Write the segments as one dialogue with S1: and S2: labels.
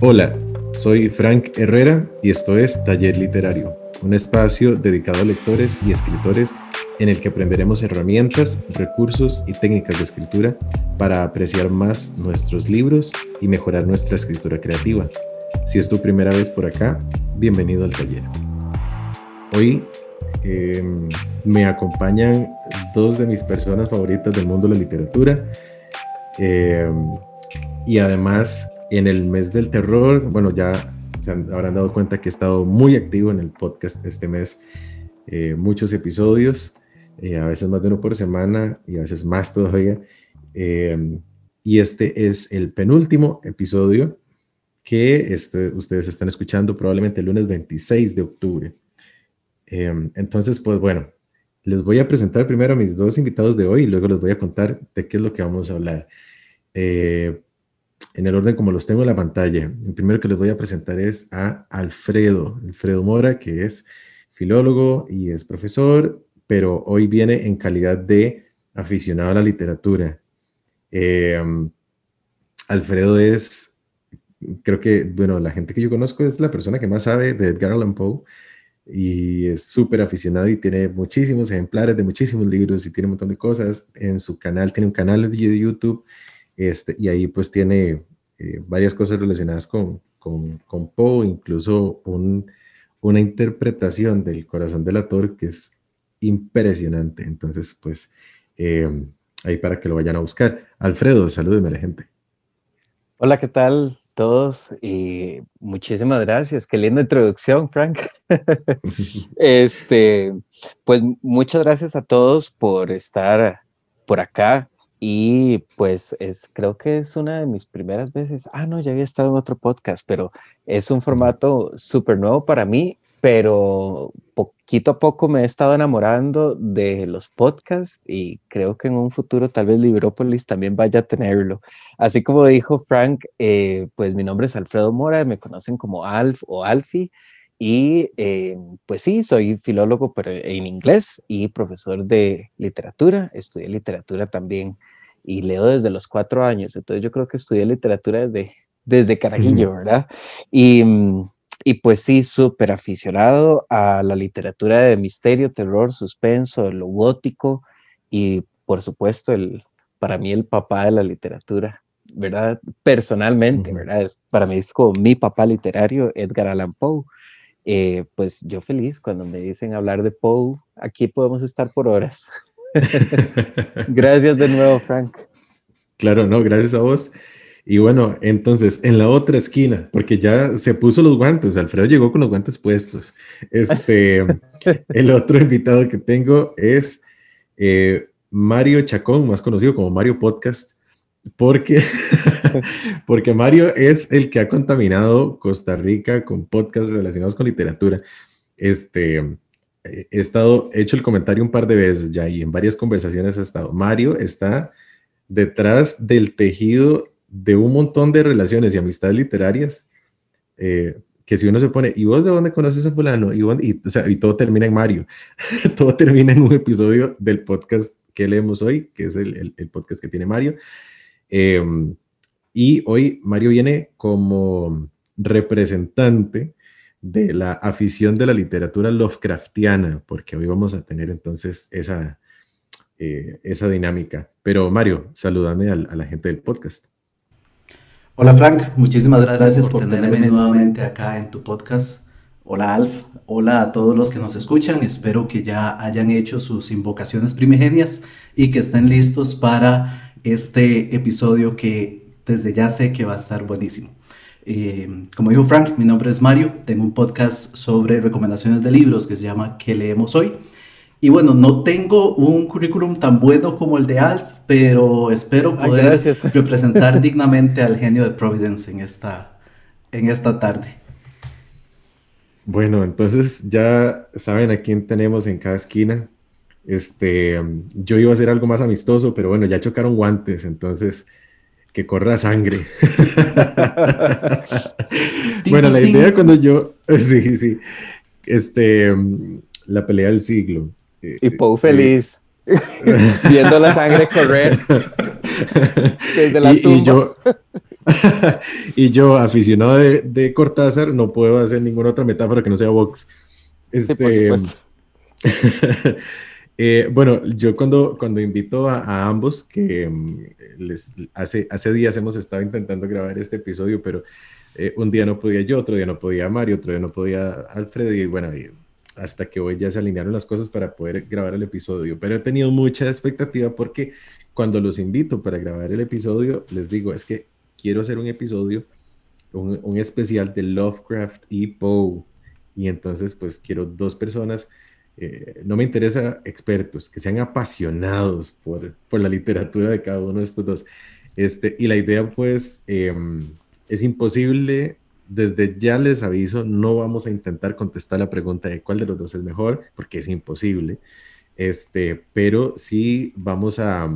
S1: Hola, soy Frank Herrera y esto es Taller Literario, un espacio dedicado a lectores y escritores en el que aprenderemos herramientas, recursos y técnicas de escritura para apreciar más nuestros libros y mejorar nuestra escritura creativa. Si es tu primera vez por acá, bienvenido al taller. Hoy em, me acompañan dos de mis personas favoritas del mundo de la literatura. Em, y además, en el mes del terror, bueno, ya se habrán dado cuenta que he estado muy activo en el podcast este mes, eh, muchos episodios, eh, a veces más de uno por semana y a veces más todavía. Em, y este es el penúltimo episodio que este, ustedes están escuchando probablemente el lunes 26 de octubre. Em, entonces, pues bueno, les voy a presentar primero a mis dos invitados de hoy y luego les voy a contar de qué es lo que vamos a hablar. Eh, en el orden como los tengo en la pantalla. El primero que les voy a presentar es a Alfredo, Alfredo Mora, que es filólogo y es profesor, pero hoy viene en calidad de aficionado a la literatura. Em, Alfredo es, creo que, bueno, la gente que yo conozco es la persona que más sabe de Edgar Allan Poe y es súper aficionado y tiene muchísimos ejemplares de muchísimos libros y tiene un montón de cosas. En su canal, tiene un canal de YouTube este, y ahí pues tiene eh, varias cosas relacionadas con, con, con Poe, incluso un, una interpretación del corazón del autor que es impresionante. Entonces, pues eh, ahí para que lo vayan a buscar. Alfredo, salúdeme a la gente.
S2: Hola, ¿qué tal? todos y muchísimas gracias. Qué linda introducción, Frank. este, pues muchas gracias a todos por estar por acá y pues es creo que es una de mis primeras veces. Ah, no, ya había estado en otro podcast, pero es un formato súper nuevo para mí pero poquito a poco me he estado enamorando de los podcasts y creo que en un futuro tal vez Librópolis también vaya a tenerlo. Así como dijo Frank, eh, pues mi nombre es Alfredo Mora, me conocen como Alf o Alfie y eh, pues sí, soy filólogo pero en inglés y profesor de literatura, estudié literatura también y leo desde los cuatro años, entonces yo creo que estudié literatura desde, desde carajillo, ¿verdad? Y y pues sí, súper aficionado a la literatura de misterio, terror, suspenso, lo gótico y por supuesto el, para mí el papá de la literatura, ¿verdad? Personalmente, ¿verdad? Para mí es como mi papá literario, Edgar Allan Poe. Eh, pues yo feliz cuando me dicen hablar de Poe, aquí podemos estar por horas. gracias de nuevo, Frank.
S1: Claro, no, gracias a vos. Y bueno, entonces, en la otra esquina, porque ya se puso los guantes, Alfredo llegó con los guantes puestos. Este, el otro invitado que tengo es eh, Mario Chacón, más conocido como Mario Podcast, porque, porque Mario es el que ha contaminado Costa Rica con podcasts relacionados con literatura. Este, he estado, he hecho el comentario un par de veces ya y en varias conversaciones ha estado. Mario está detrás del tejido de un montón de relaciones y amistades literarias, eh, que si uno se pone, ¿y vos de dónde conoces a fulano? Y, y, todo termina en Mario, todo termina en un episodio del podcast que leemos hoy, que es el, podcast que tiene Mario. Em, y hoy Mario viene como representante de la afición de la literatura Lovecraftiana, porque hoy vamos a tener entonces esa, eh, esa dinámica. Pero Mario, saludame a la gente del podcast.
S3: Hola Frank, muchísimas gracias, por, tenerme, nuevamente acá en tu podcast. Hola Alf, hola a todos los que nos escuchan. Espero que ya hayan hecho sus invocaciones primigenias y que estén listos para este episodio que desde ya sé que va a estar buenísimo. Eh, como dijo Frank, mi nombre es Mario, tengo un podcast sobre recomendaciones de libros que se llama ¿Qué leemos hoy? Y bueno, no tengo un currículum tan bueno como el de Alf, pero espero poder representar dignamente al genio de Providence en esta, en esta tarde.
S1: Bueno, entonces ya saben a quién tenemos en cada esquina. Este, yo iba a hacer algo más amistoso, pero bueno, ya chocaron guantes, entonces que corra sangre. bueno, la idea cuando yo, sí, sí, este, la pelea del siglo.
S2: Y Poe feliz, viendo la sangre correr desde la
S1: y,
S2: tumba.
S1: Y yo, y yo, aficionado de, Cortázar, no puedo hacer ninguna otra metáfora que no sea Vox. Este, eh, bueno, yo cuando, cuando invito a, ambos, que mm, hace, hace días hemos estado intentando grabar este episodio, pero eh, un día no podía yo, otro día no podía Mario, otro día no podía Alfred, y bueno, hasta que hoy ya se alinearon las cosas para poder grabar el episodio. Pero he tenido mucha expectativa porque cuando los invito para grabar el episodio, les digo, es que quiero hacer un episodio, un especial de Lovecraft y Poe. Y entonces, pues quiero dos personas eh, no me interesa expertos, que sean apasionados por, por, la literatura de cada uno de estos dos. Este, y la idea, pues, em, es imposible, desde ya les aviso, no vamos a intentar contestar la pregunta de cuál de los dos es mejor, porque es imposible. Este, pero sí vamos a,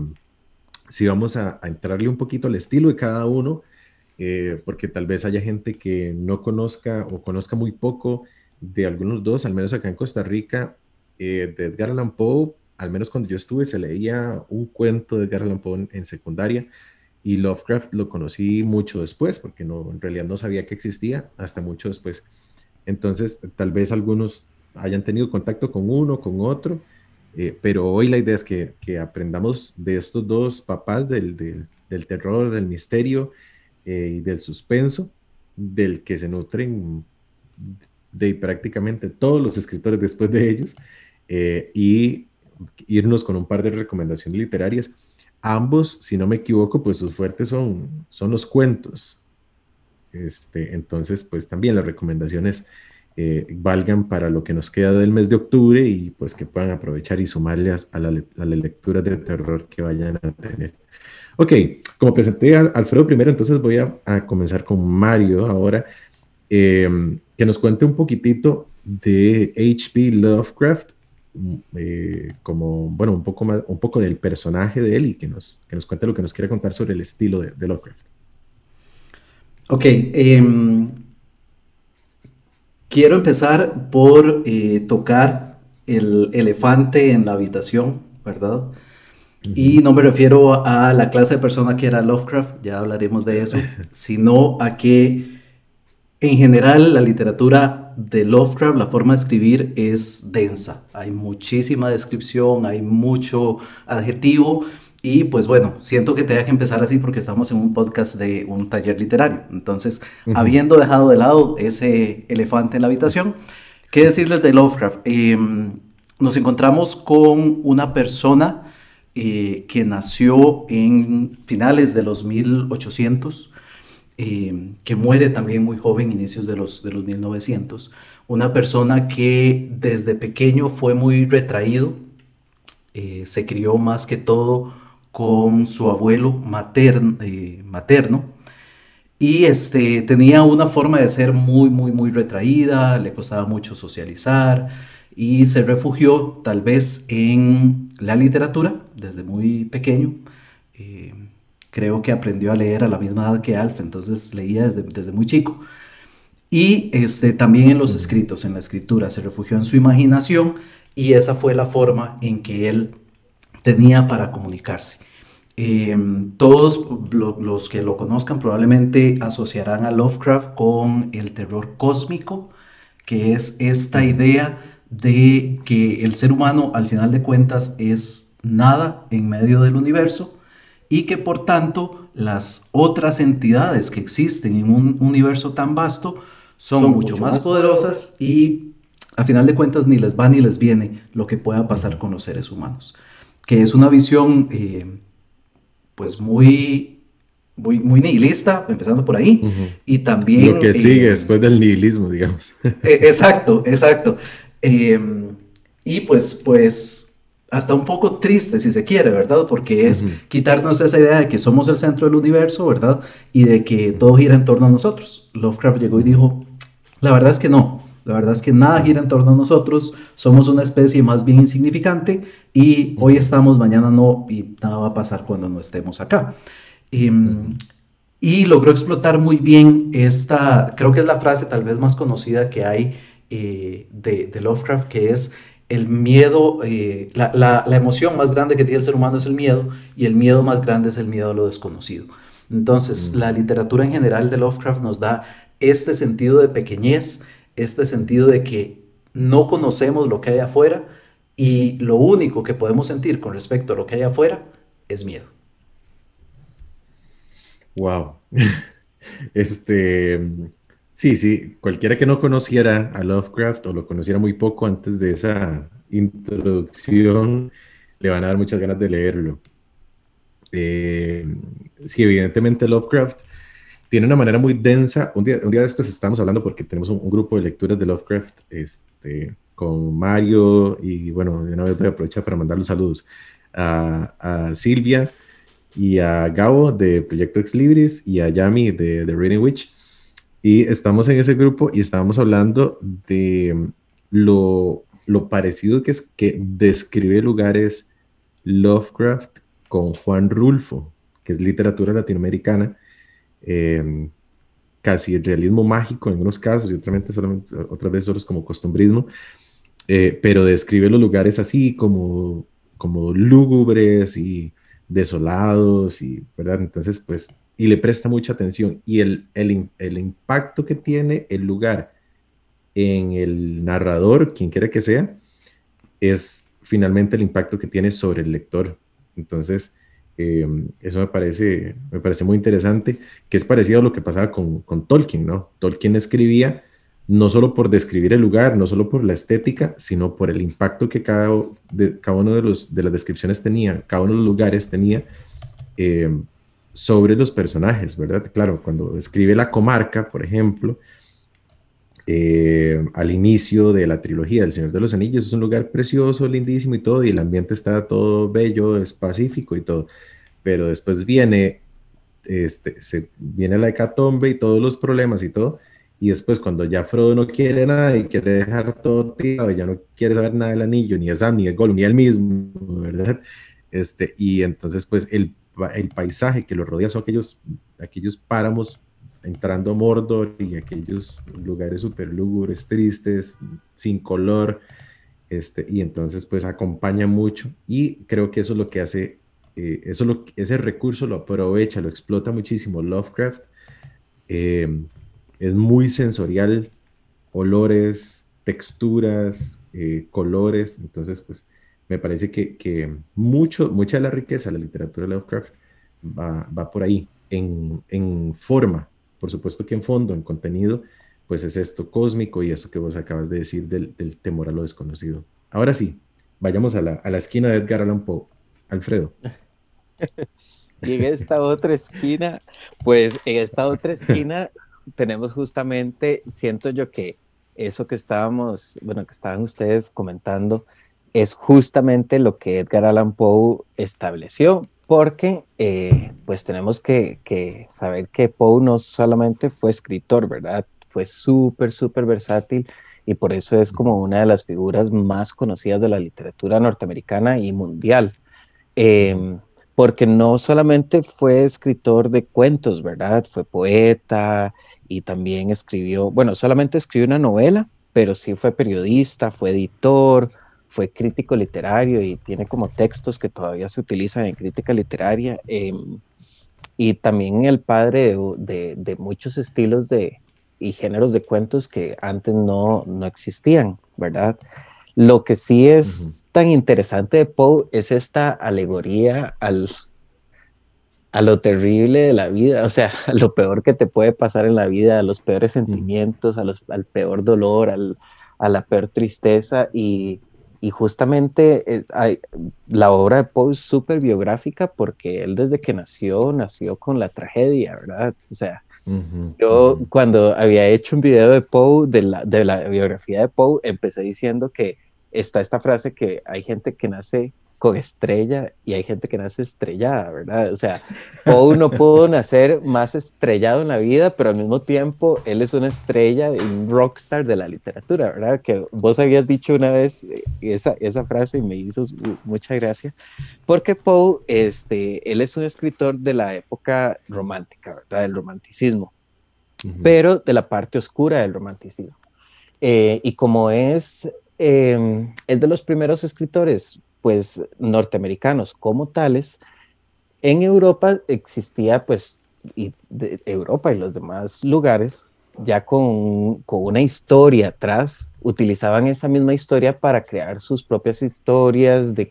S1: sí vamos a, entrarle un poquito al estilo de cada uno, eh, porque tal vez haya gente que no conozca o conozca muy poco de algunos dos, al menos acá en Costa Rica, eh, de Edgar Allan Poe, al menos cuando yo estuve, se leía un cuento de Edgar Allan Poe en, secundaria y Lovecraft lo conocí mucho después, porque no, en realidad no sabía que existía hasta mucho después. Entonces, tal vez algunos hayan tenido contacto con uno, con otro, eh, pero hoy la idea es que, que, aprendamos de estos dos papás del, del, terror, del misterio eh, y del suspenso, del que se nutren de prácticamente todos los escritores después de ellos, eh, y irnos con un par de recomendaciones literarias. Ambos, si no me equivoco, pues sus fuertes son, son los cuentos. Este, entonces, pues también las recomendaciones eh, valgan para lo que nos queda del mes de octubre y pues que puedan aprovechar y sumarle a, la, lectura de terror que vayan a tener. Ok, como presenté a Alfredo primero, entonces voy a, comenzar con Mario ahora, eh, que nos cuente un poquitito de H.P. Lovecraft eh, como, bueno, un poco más, un poco del personaje de él y que nos, que nos cuente lo que nos quiere contar sobre el estilo de, Lovecraft.
S3: Ok, em, quiero empezar por eh, tocar el elefante en la habitación, ¿verdad? Y no me refiero a la clase de persona que era Lovecraft, ya hablaremos de eso, sino a que en general la literatura de Lovecraft, la forma de escribir es densa. Hay muchísima descripción, hay mucho adjetivo. Y pues bueno, siento que tenga que empezar así porque estamos en un podcast de un taller literario. Entonces, habiendo dejado de lado ese elefante en la habitación, ¿qué decirles de Lovecraft? Em, nos encontramos con una persona eh, que nació en finales de los 1800 eh, que muere también muy joven, inicios de los, de los 1900. Una persona que desde pequeño fue muy retraído, eh, se crió más que todo con su abuelo materno, eh, materno y este, tenía una forma de ser muy, muy, muy retraída, le costaba mucho socializar y se refugió tal vez en la literatura desde muy pequeño creo que aprendió a leer a la misma edad que Alf, entonces leía desde, desde muy chico. Y este, también en los escritos, en la escritura, se refugió en su imaginación y esa fue la forma en que él tenía para comunicarse. Em, todos los que lo conozcan probablemente asociarán a Lovecraft con el terror cósmico, que es esta idea de que el ser humano al final de cuentas es nada en medio del universo y que por tanto las otras entidades que existen en un universo tan vasto son, mucho, más, poderosas y a final de cuentas ni les va ni les viene lo que pueda pasar con los seres humanos. Que es una visión eh, pues muy, muy, muy, nihilista, empezando por ahí, y también...
S1: Lo que sigue eh, después del nihilismo, digamos.
S3: E, exacto, exacto. Y pues, pues hasta un poco triste, si se quiere, ¿verdad? Porque es quitarnos esa idea de que somos el centro del universo, ¿verdad? Y de que todo gira en torno a nosotros. Lovecraft llegó y dijo, la verdad es que no, la verdad es que nada gira en torno a nosotros, somos una especie más bien insignificante y hoy estamos, mañana no, y nada va a pasar cuando no estemos acá. Em, y logró explotar muy bien esta, creo que es la frase tal vez más conocida que hay eh, de, de Lovecraft, que es el miedo, eh, la, emoción más grande que tiene el ser humano es el miedo y el miedo más grande es el miedo a lo desconocido. Entonces, mm. la literatura en general de Lovecraft nos da este sentido de pequeñez, este sentido de que no conocemos lo que hay afuera y lo único que podemos sentir con respecto a lo que hay afuera es miedo.
S1: Wow. Este, sí, sí, cualquiera que no conociera a Lovecraft o lo conociera muy poco antes de esa introducción, le van a dar muchas ganas de leerlo. Eh, sí, evidentemente Lovecraft tiene una manera muy densa. Un día, un día de estos estamos hablando porque tenemos un, grupo de lecturas de Lovecraft este, con Mario y bueno, de una vez voy a aprovechar para mandar los saludos a, a Silvia y a Gabo de Proyecto Ex Libris y a Yami de, The Reading Witch. Y estamos en ese grupo y estábamos hablando de lo, lo parecido que es que describe lugares Lovecraft con Juan Rulfo, que es literatura latinoamericana, eh, casi realismo mágico en unos casos y otras solamente, otra vez solo como costumbrismo, eh, pero describe los lugares así como, como lúgubres y desolados y, ¿verdad? Entonces, pues, y le presta mucha atención. Y el, el, el impacto que tiene el lugar en el narrador, quien quiera que sea, es finalmente el impacto que tiene sobre el lector. Entonces, em, eso me parece, me parece muy interesante, que es parecido a lo que pasaba con, con Tolkien, ¿no? Tolkien escribía no solo por describir el lugar, no solo por la estética, sino por el impacto que cada, de, cada uno de, los, de las descripciones tenía, cada uno de los lugares tenía eh, sobre los personajes, ¿verdad? Claro, cuando escribe la comarca, por ejemplo, eh, al inicio de la trilogía del Señor de los Anillos, es un lugar precioso, lindísimo y todo, y el ambiente está todo bello, es pacífico y todo, pero después viene, este, se, viene la hecatombe y todos los problemas y todo, y después cuando ya Frodo no quiere nada y quiere dejar todo tirado, ya no quiere saber nada del anillo, ni de Sam, ni de Gollum, ni él mismo, ¿verdad? Este, y entonces pues el, el paisaje que lo rodea son aquellos, aquellos páramos entrando a Mordor y aquellos lugares súper lúgubres, tristes, sin color, este, y entonces pues acompaña mucho y creo que eso es lo que hace, eh, eso lo, ese recurso lo aprovecha, lo explota muchísimo Lovecraft. Eh, es muy sensorial, olores, texturas, eh, colores, entonces pues me parece que, mucho, mucha de la riqueza de la literatura de Lovecraft va, por ahí, en, forma, por supuesto que en fondo, en contenido, pues es esto cósmico y eso que vos acabas de decir del, temor a lo desconocido. Ahora sí, vayamos a la, a la esquina de Edgar Allan Poe. Alfredo.
S2: y en esta otra esquina, pues en esta otra esquina tenemos justamente, siento yo que eso que estábamos, bueno, que estaban ustedes comentando, es justamente lo que Edgar Allan Poe estableció, porque eh, pues tenemos que, saber que Poe no solamente fue escritor, ¿verdad? Fue súper, súper versátil y por eso es como una de las figuras más conocidas de la literatura norteamericana y mundial. Eh, porque no solamente fue escritor de cuentos, ¿verdad? Fue poeta y también escribió, bueno, solamente escribió una novela, pero sí fue periodista, fue editor, fue crítico literario y tiene como textos que todavía se utilizan en crítica literaria. Em, y también el padre de, muchos estilos de, y géneros de cuentos que antes no, no existían, ¿verdad? Lo que sí es tan interesante de Poe es esta alegoría al, a lo terrible de la vida, o sea, a lo peor que te puede pasar en la vida, a los peores sentimientos, a los, al peor dolor, al, a la peor tristeza y, y justamente eh, hay, la obra de Poe es súper biográfica porque él desde que nació, nació con la tragedia, ¿verdad? O sea, yo cuando había hecho un video de Poe, de la, de la biografía de Poe, empecé diciendo que está esta frase que hay gente que nace con estrella y hay gente que nace estrellada, ¿verdad? O sea, Poe no pudo nacer más estrellado en la vida, pero al mismo tiempo él es una estrella, un rockstar de la literatura, ¿verdad? Que vos habías dicho una vez eh, esa, esa frase y me hizo mucha gracia, porque Poe, este, él es un escritor de la época romántica, ¿verdad? Del romanticismo, pero de la parte oscura del romanticismo. Eh, y como es Em, es de los primeros escritores, pues, norteamericanos como tales. En Europa existía, pues, y de Europa y los demás lugares, ya con, con, una historia atrás, utilizaban esa misma historia para crear sus propias historias de,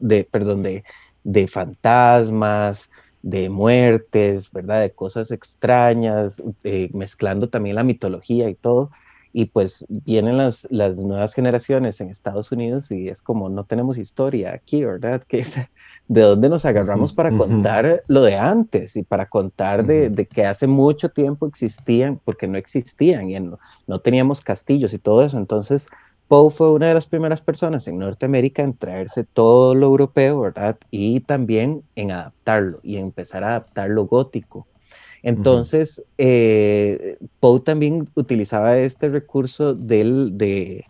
S2: de, perdón, de, de fantasmas, de muertes, ¿verdad? De cosas extrañas, eh, mezclando también la mitología y todo. Y pues vienen las, las nuevas generaciones en Estados Unidos y es como no tenemos historia aquí, ¿verdad? Que de dónde nos agarramos para contar lo de antes y para contar de, de, que hace mucho tiempo existían, porque no existían y no, no, teníamos castillos y todo eso. Entonces, Poe fue una de las primeras personas en Norteamérica en traerse todo lo europeo, ¿verdad? Y también en adaptarlo y empezar a adaptar lo gótico. Entonces, eh, Poe también utilizaba este recurso del, de,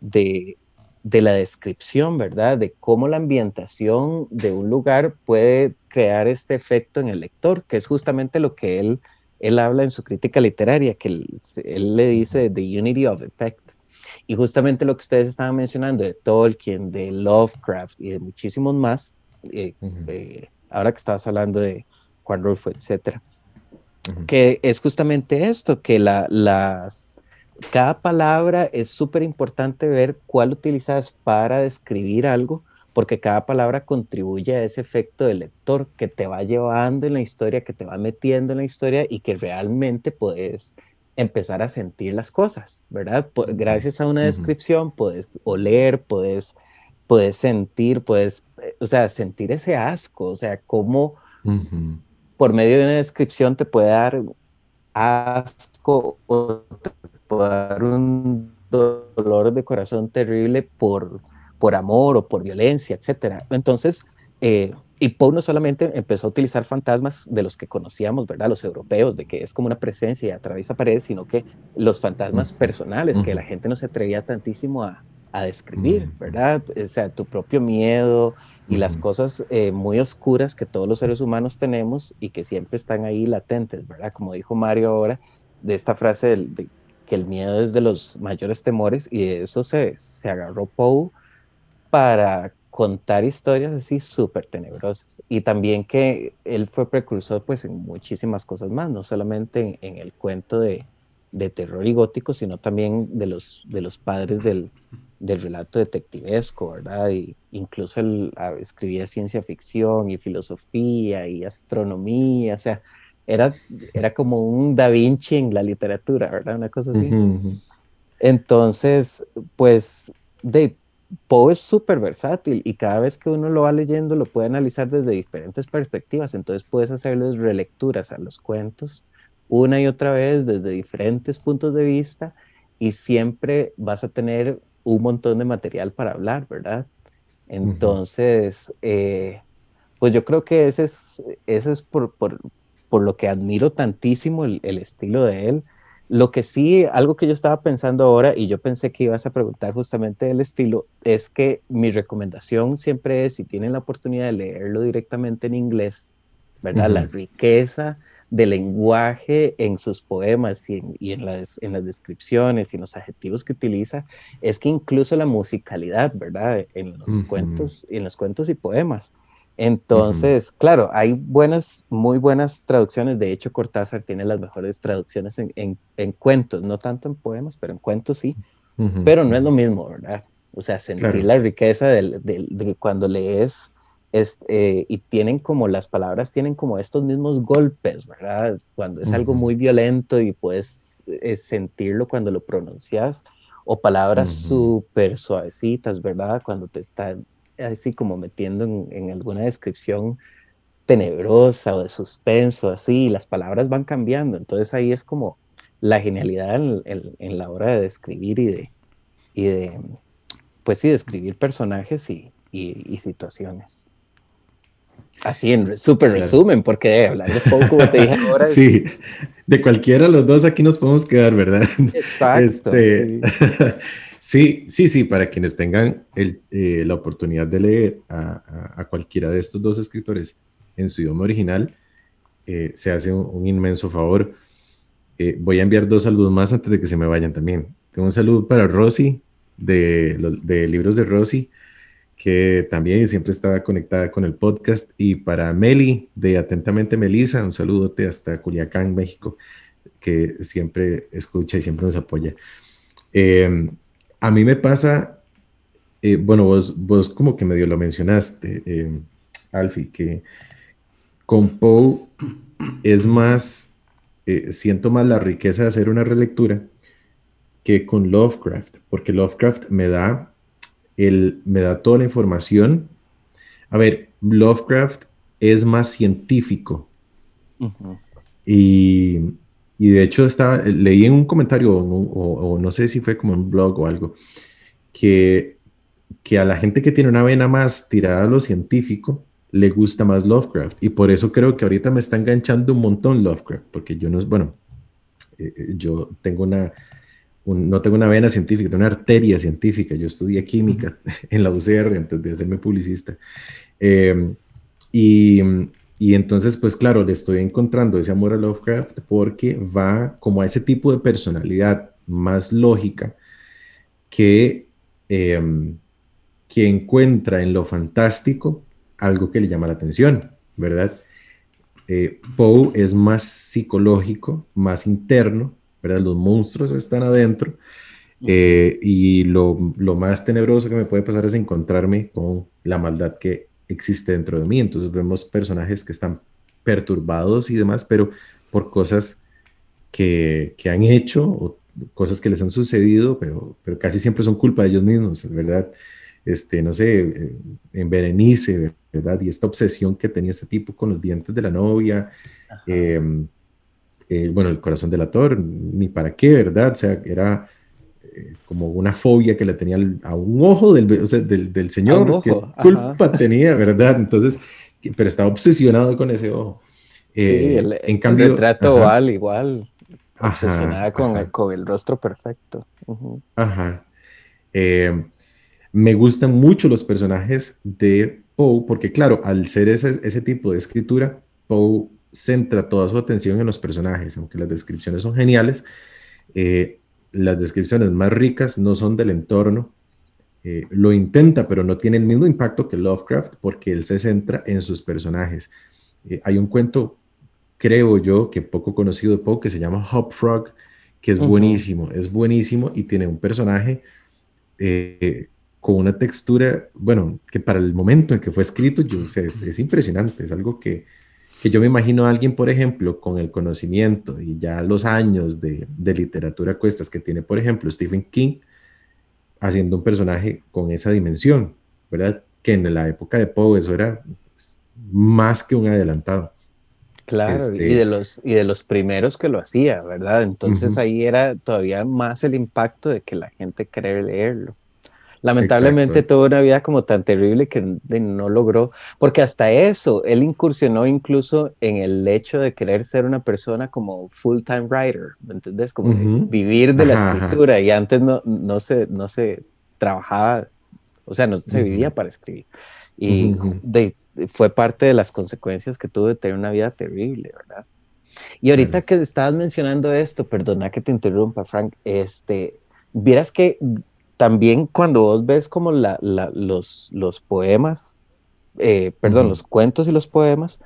S2: de, de, la descripción, ¿verdad? De cómo la ambientación de un lugar puede crear este efecto en el lector, que es justamente lo que él, él habla en su crítica literaria, que él, él le dice The Unity of Effect. Y justamente lo que ustedes estaban mencionando de Tolkien, de Lovecraft y de muchísimos más, eh, eh, ahora que estabas hablando de Juan Rulfo, etcétera, que es justamente esto, que la, las, cada palabra es súper importante ver cuál utilizas para describir algo, porque cada palabra contribuye a ese efecto del lector que te va llevando en la historia, que te va metiendo en la historia y que realmente puedes empezar a sentir las cosas, ¿verdad? gracias a una descripción puedes oler, puedes, puedes sentir, puedes, eh, o sea, sentir ese asco, o sea, cómo por medio de una descripción te puede dar asco o te puede dar un dolor de corazón terrible por, por amor o por violencia, etc. Entonces, eh, y Poe no solamente empezó a utilizar fantasmas de los que conocíamos, ¿verdad? Los europeos, de que es como una presencia y atraviesa paredes, sino que los fantasmas personales, que la gente no se atrevía tantísimo a, a describir, ¿verdad? O sea, tu propio miedo y las cosas eh, muy oscuras que todos los seres humanos tenemos y que siempre están ahí latentes, ¿verdad? Como dijo Mario ahora, de esta frase de, que el miedo es de los mayores temores y eso se, se agarró Poe para contar historias así súper tenebrosas. Y también que él fue precursor pues en muchísimas cosas más, no solamente en, el cuento de, de, terror y gótico, sino también de los, de los padres del, del relato detectivesco, ¿verdad? Y incluso ah, escribía ciencia ficción y filosofía y astronomía, o sea, era, era como un Da Vinci en la literatura, ¿verdad? Una cosa así. Entonces, pues, de Poe es súper versátil y cada vez que uno lo va leyendo lo puede analizar desde diferentes perspectivas, entonces puedes hacerles relecturas a los cuentos una y otra vez desde diferentes puntos de vista y siempre vas a tener un montón de material para hablar, ¿verdad? Entonces, eh, pues yo creo que ese es, ese es por, por, por lo que admiro tantísimo el, el estilo de él lo que sí, algo que yo estaba pensando ahora, y yo pensé que ibas a preguntar justamente del estilo, es que mi recomendación siempre es, si tienen la oportunidad de leerlo directamente en inglés, ¿verdad? La riqueza del lenguaje en sus poemas y, en, las, en, las, descripciones y en los adjetivos que utiliza, es que incluso la musicalidad, ¿verdad? En los cuentos, en los cuentos y poemas. Entonces, claro, hay buenas, muy buenas traducciones. De hecho, Cortázar tiene las mejores traducciones en, cuentos, no tanto en poemas, pero en cuentos sí. Pero no es lo mismo, ¿verdad? O sea, sentir la riqueza de, cuando lees eh, y tienen como las palabras tienen como estos mismos golpes, ¿verdad? Cuando es algo muy violento y puedes eh, sentirlo cuando lo pronuncias, o palabras súper suavecitas, ¿verdad? Cuando te están así como metiendo en, alguna descripción tenebrosa o de suspenso, así, y las palabras van cambiando. Entonces ahí es como la genialidad en, la hora de describir y de, y de pues sí, describir personajes y, situaciones. Así en súper resumen, porque de hablar de poco, como te dije ahora.
S1: Sí, de cualquiera de los dos aquí nos podemos quedar, ¿verdad?
S2: Exacto.
S1: Este... Sí, sí, sí, para quienes tengan eh, la oportunidad de leer a, cualquiera de estos dos escritores en su idioma original, eh, se hace un, inmenso favor. Eh, voy a enviar dos saludos más antes de que se me vayan también. Tengo un saludo para Rosy, de, de Libros de Rosy, que también siempre estaba conectada con el podcast, y para Meli, de Atentamente Melisa, un saludote hasta Culiacán, México, que siempre escucha y siempre nos apoya. Em, a mí me pasa, eh, bueno, vos, vos como que medio lo mencionaste, eh, Alfie, que con Poe es más, eh, siento más la riqueza de hacer una relectura que con Lovecraft, porque Lovecraft me da, el, me da toda la información. A ver, Lovecraft es más científico. y, y, de hecho estaba, leí en un comentario, o, no sé si fue como un blog o algo, que, que a la gente que tiene una vena más tirada a lo científico, le gusta más Lovecraft. Y por eso creo que ahorita me está enganchando un montón Lovecraft, porque yo no, bueno, eh, eh, yo tengo una, no tengo una vena científica, tengo una arteria científica. Yo estudié química en la UCR antes de hacerme publicista. Em, y, y, entonces, pues claro, le estoy encontrando ese amor a Lovecraft porque va como a ese tipo de personalidad más lógica que, em, que encuentra en lo fantástico algo que le llama la atención, ¿verdad? Eh, Poe es más psicológico, más interno, ¿verdad? Los monstruos están adentro eh, y lo, más tenebroso que me puede pasar es encontrarme con la maldad que existe dentro de mí. Entonces vemos personajes que están perturbados y demás, pero por cosas que, han hecho o cosas que les han sucedido, pero, pero casi siempre son culpa de ellos mismos, ¿verdad? Este, no sé, eh, en Berenice, ¿verdad? Y esta obsesión que tenía este tipo con los dientes de la novia, em, eh, bueno, el corazón del actor, ni para qué, ¿verdad? O sea, era eh, como una fobia que le tenía a un ojo del, del, señor, que culpa tenía, ¿verdad? Entonces, pero estaba obsesionado con ese ojo.
S2: sí, el, en cambio, el retrato Val igual, obsesionada con, el, con, el, rostro perfecto.
S1: Ajá. Eh, me gustan mucho los personajes de Poe, porque claro, al ser ese, ese tipo de escritura, Poe centra toda su atención en los personajes, aunque las descripciones son geniales. Eh, las descripciones más ricas no son del entorno. Eh, lo intenta, pero no tiene el mismo impacto que Lovecraft porque él se centra en sus personajes. Eh, hay un cuento, creo yo, que poco conocido de Poe, que se llama Hop Frog, que es buenísimo, es buenísimo y tiene un personaje con una textura, bueno, que para el momento en que fue escrito, yo, es, impresionante, es algo que, que, yo me imagino a alguien, por ejemplo, con el conocimiento y ya los años de, de literatura cuestas que tiene, por ejemplo, Stephen King, haciendo un personaje con esa dimensión, ¿verdad? Que en la época de Poe eso era pues, más que un adelantado.
S2: Claro, y, este de los, y de los primeros que lo hacía, ¿verdad? Entonces ahí era todavía más el impacto de que la gente cree leerlo. Lamentablemente tuvo una vida como tan terrible que no logró, porque hasta eso, él incursionó incluso en el hecho de querer ser una persona como full-time writer, ¿me entendés? Como vivir de la escritura y antes no, no, se, no se trabajaba, o sea, no se vivía para escribir. Y fue parte de las consecuencias que tuvo de tener una vida terrible, ¿verdad? Y ahorita que estabas mencionando esto, perdona que te interrumpa, Frank, este, vieras que también cuando vos ves como la, los, los poemas, eh, perdón, los cuentos y los poemas,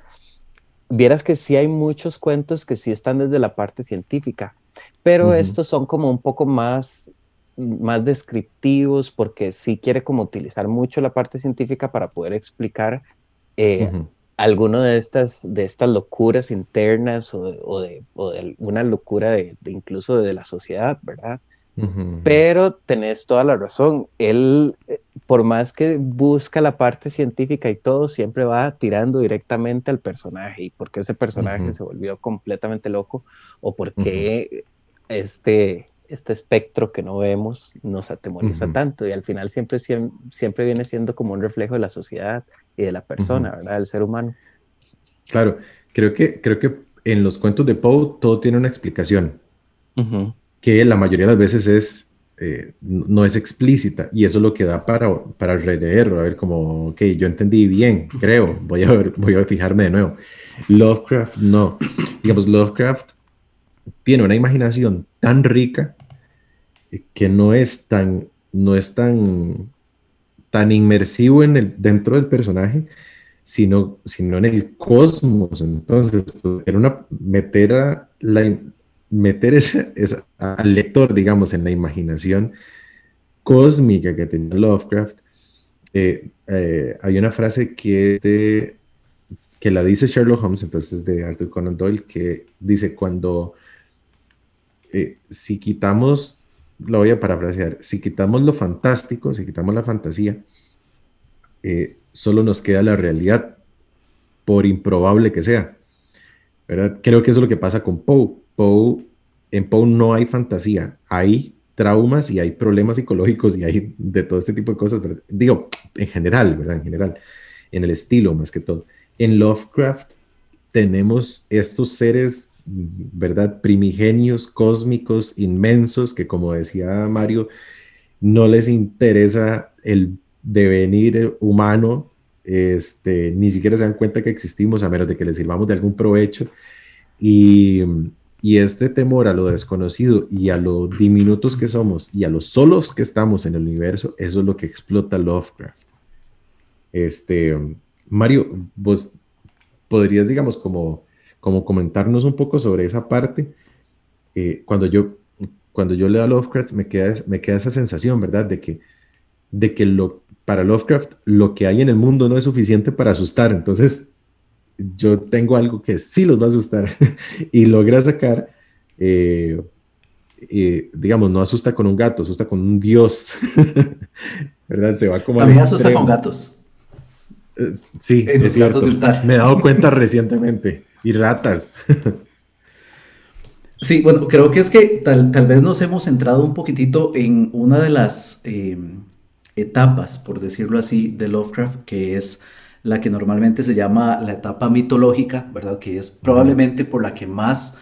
S2: vieras que sí hay muchos cuentos que sí están desde la parte científica, pero estos son como un poco más, más descriptivos porque sí quiere como utilizar mucho la parte científica para poder explicar eh, alguno de estas, de estas locuras internas o de, o de, o de alguna locura de, incluso de la sociedad, ¿verdad? Pero tenés toda la razón. Él, eh, por más que busca la parte científica y todo, siempre va tirando directamente al personaje. ¿Y por qué ese personaje se volvió completamente loco? ¿O por qué este, este espectro que no vemos nos atemoriza tanto? Y al final siempre, siempre, viene siendo como un reflejo de la sociedad y de la persona, ¿verdad? Del ser humano.
S1: Claro, creo que, creo que en los cuentos de Poe todo tiene una explicación que la mayoría de las veces es, eh, no es explícita y eso es lo que da para, para releerlo, a ver como, ok, yo entendí bien, creo, voy a, ver, voy a fijarme de nuevo. Lovecraft no, digamos, Lovecraft tiene una imaginación tan rica que no es tan, no es tan tan inmersivo en el, dentro del personaje, sino, sino en el cosmos. Entonces, era una, meter, a la, meter al lector, digamos, en la imaginación cósmica que tenía Lovecraft. Eh, eh, hay una frase que, que la dice Sherlock Holmes, entonces de Arthur Conan Doyle, que dice cuando eh, si quitamos, lo voy a parafrasear, si quitamos lo fantástico, si quitamos la fantasía, solo nos queda la realidad, por improbable que sea. ¿verdad? Creo que eso es lo que pasa con Poe. Poe, en Poe no hay fantasía, hay traumas y hay problemas psicológicos y hay de todo este tipo de cosas. Digo, en general, ¿verdad? En general, en el estilo más que todo. En Lovecraft tenemos estos seres, ¿verdad? Primigenios, cósmicos, inmensos, que como decía Mario, no les interesa el devenir humano, este, ni siquiera se dan cuenta que existimos a menos de que les sirvamos de algún provecho. Y, y este temor a lo desconocido y a lo diminutos que somos y a los solos que estamos en el universo, eso es lo que explota Lovecraft. Este, Mario, vos podrías, digamos, como, como comentarnos un poco sobre esa parte. Eh, cuando, yo, cuando yo leo a Lovecraft me queda, me queda esa sensación, ¿verdad? De que, de que lo, para Lovecraft lo que hay en el mundo no es suficiente para asustar. Entonces, yo tengo algo que sí los va a asustar y logra sacar, eh, digamos, no asusta con un gato, asusta con un dios, ¿verdad? Se va como...
S3: También asusta con gatos.
S1: Sí, es cierto. Me he dado cuenta recientemente. Y ratas.
S3: Sí, bueno, creo que es que tal, vez nos hemos centrado un poquitito en una de las eh, etapas, por decirlo así, de Lovecraft, que es la que normalmente se llama la etapa mitológica, ¿verdad? Que es probablemente por la que más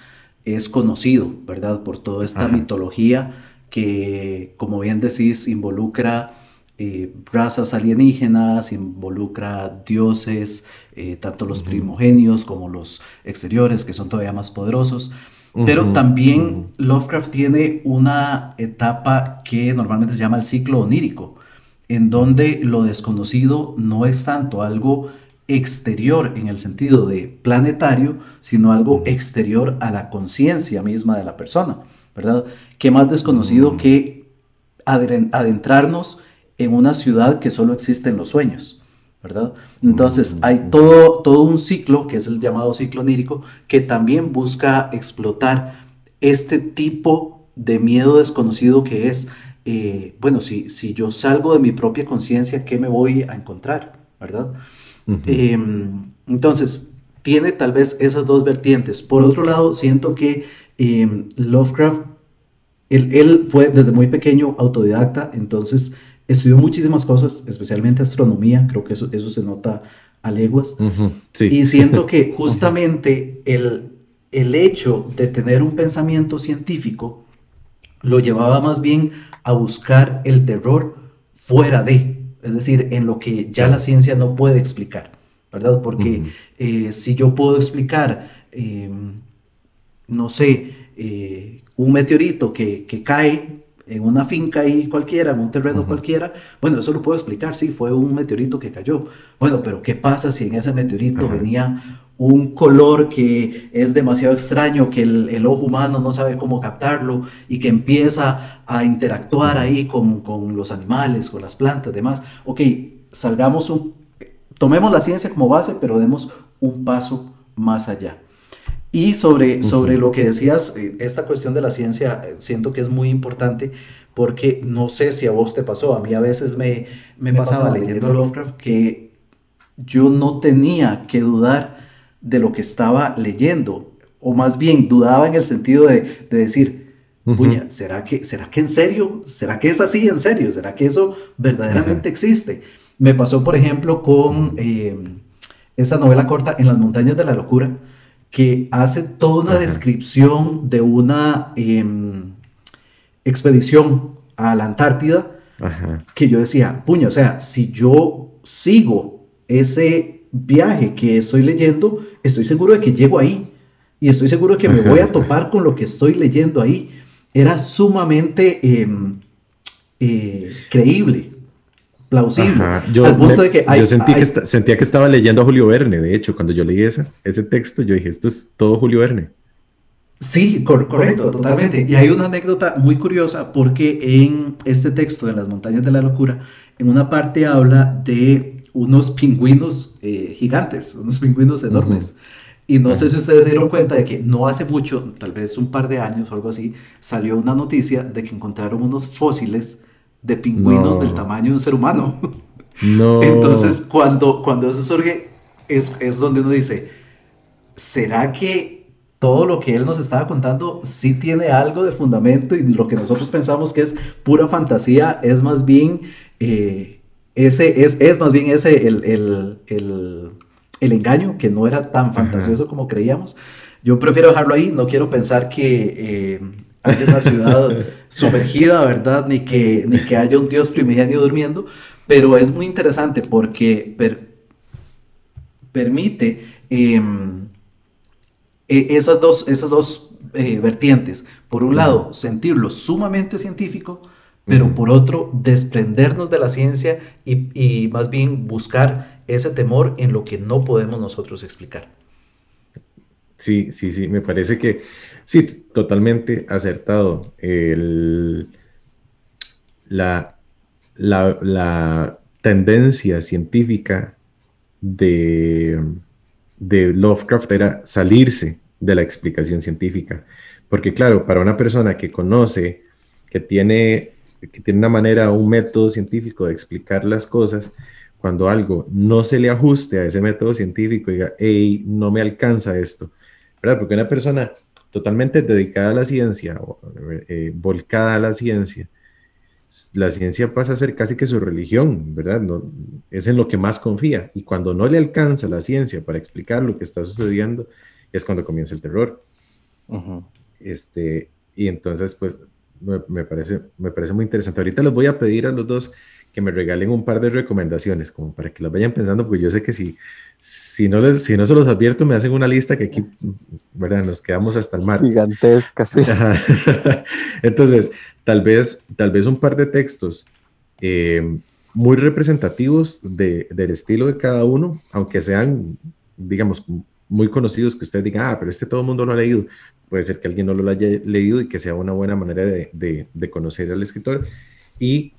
S3: es conocido, ¿verdad? Por toda esta mitología que, como bien decís, involucra eh, razas alienígenas, involucra dioses, eh, tanto los primogenios como los exteriores, que son todavía más poderosos. Pero también Lovecraft tiene una etapa que normalmente se llama el ciclo onírico, en donde lo desconocido no es tanto algo exterior en el sentido de planetario, sino algo exterior a la conciencia misma de la persona, ¿verdad? ¿Qué más desconocido que adentrarnos en una ciudad que solo existe en los sueños, ¿verdad? Entonces hay todo, todo un ciclo, que es el llamado ciclo onírico, que también busca explotar este tipo de miedo desconocido que es eh, bueno, si, si yo salgo de mi propia conciencia, ¿qué me voy a encontrar? ¿Verdad? Em, entonces, tiene tal vez esas dos vertientes. Por otro lado, siento que em, Lovecraft, él, fue desde muy pequeño autodidacta, entonces estudió muchísimas cosas, especialmente astronomía, creo que eso, eso se nota a leguas. Y siento que justamente el, el hecho de tener un pensamiento científico lo llevaba más bien a buscar el terror fuera de, es decir, en lo que ya la ciencia no puede explicar, ¿verdad? Porque eh, si yo puedo explicar, em, no sé, eh, un meteorito que, cae en una finca ahí cualquiera, en un terreno cualquiera, bueno, eso lo puedo explicar, sí, fue un meteorito que cayó. Bueno, pero ¿qué pasa si en ese meteorito venía un color que es demasiado extraño, que el, ojo humano no sabe cómo captarlo y que empieza a interactuar ahí con, los animales, con las plantas, demás. Ok, salgamos un, tomemos la ciencia como base, pero demos un paso más allá. Y sobre, sobre lo que decías, eh, esta cuestión de la ciencia, eh, siento que es muy importante porque no sé si a vos te pasó, a mí a veces me, me, pasaba, leyendo Lovecraft que yo no tenía que dudar de lo que estaba leyendo, o más bien dudaba en el sentido de, decir, puña, ¿será que, ¿será que en serio? ¿Será que es así en serio? ¿Será que eso verdaderamente existe? Me pasó, por ejemplo, con eh, esta novela corta, En las montañas de la locura, que hace toda una descripción de una em, expedición a la Antártida, que yo decía, puña, o sea, si yo sigo ese viaje que estoy leyendo, estoy seguro de que llego ahí y estoy seguro de que me voy a topar con lo que estoy leyendo ahí. Era sumamente em, eh, creíble. plausible.
S1: Yo, sentí que sentía que estaba leyendo a Julio Verne, de hecho, cuando yo leí ese, ese texto, yo dije, esto es todo Julio Verne.
S3: Sí, correcto, totalmente. Y hay una anécdota muy curiosa porque en este texto de las montañas de la locura, en una parte habla de unos pingüinos eh, gigantes, unos pingüinos enormes. Y no sé si ustedes se dieron cuenta de que no hace mucho, tal vez un par de años o algo así, salió una noticia de que encontraron unos fósiles de pingüinos del tamaño de un ser humano. No. Entonces, cuando, cuando eso surge, es, es donde uno dice, ¿será que todo lo que él nos estaba contando sí tiene algo de fundamento y lo que nosotros pensamos que es pura fantasía es más bien eh, ese es, es, más bien ese el, el, el, el, engaño que no era tan fantasioso como creíamos. Yo prefiero dejarlo ahí, no quiero pensar que eh, haya una ciudad sumergida, ¿verdad? Ni que, ni que haya un dios primigenio durmiendo, pero es muy interesante porque permite... Em, e, esas dos, esas dos eh, vertientes. Por un lado, sentirlo sumamente científico, pero por otro, desprendernos de la ciencia y, más bien buscar ese temor en lo que no podemos nosotros explicar.
S1: Sí, sí, sí, me parece que sí, totalmente acertado. la, la, tendencia científica de, de Lovecraft era salirse de la explicación científica. Porque claro, para una persona que conoce, que tiene, que tiene una manera, un método científico de explicar las cosas, cuando algo no se le ajuste a ese método científico, diga, hey, no me alcanza esto, ¿verdad? Porque una persona totalmente dedicada a la ciencia, eh, volcada a la ciencia, la ciencia pasa a ser casi que su religión, ¿verdad? No, es en lo que más confía. Y cuando no le alcanza la ciencia para explicar lo que está sucediendo, es cuando comienza el terror. este, y entonces, pues, me, parece, me parece muy interesante. Ahorita les voy a pedir a los dos que me regalen un par de recomendaciones, como para que las vayan pensando, porque yo sé que si, si, no, les, si no se los advierto, me hacen una lista que aquí, ¿verdad? Nos quedamos hasta el martes.
S2: Gigantesca, sí.
S1: Entonces, tal vez, tal vez un par de textos eh, muy representativos de, del estilo de cada uno, aunque sean, digamos, muy conocidos que usted diga, ah, pero este todo el mundo lo ha leído. Puede ser que alguien no lo haya leído y que sea una buena manera de, de, conocer al escritor. Y,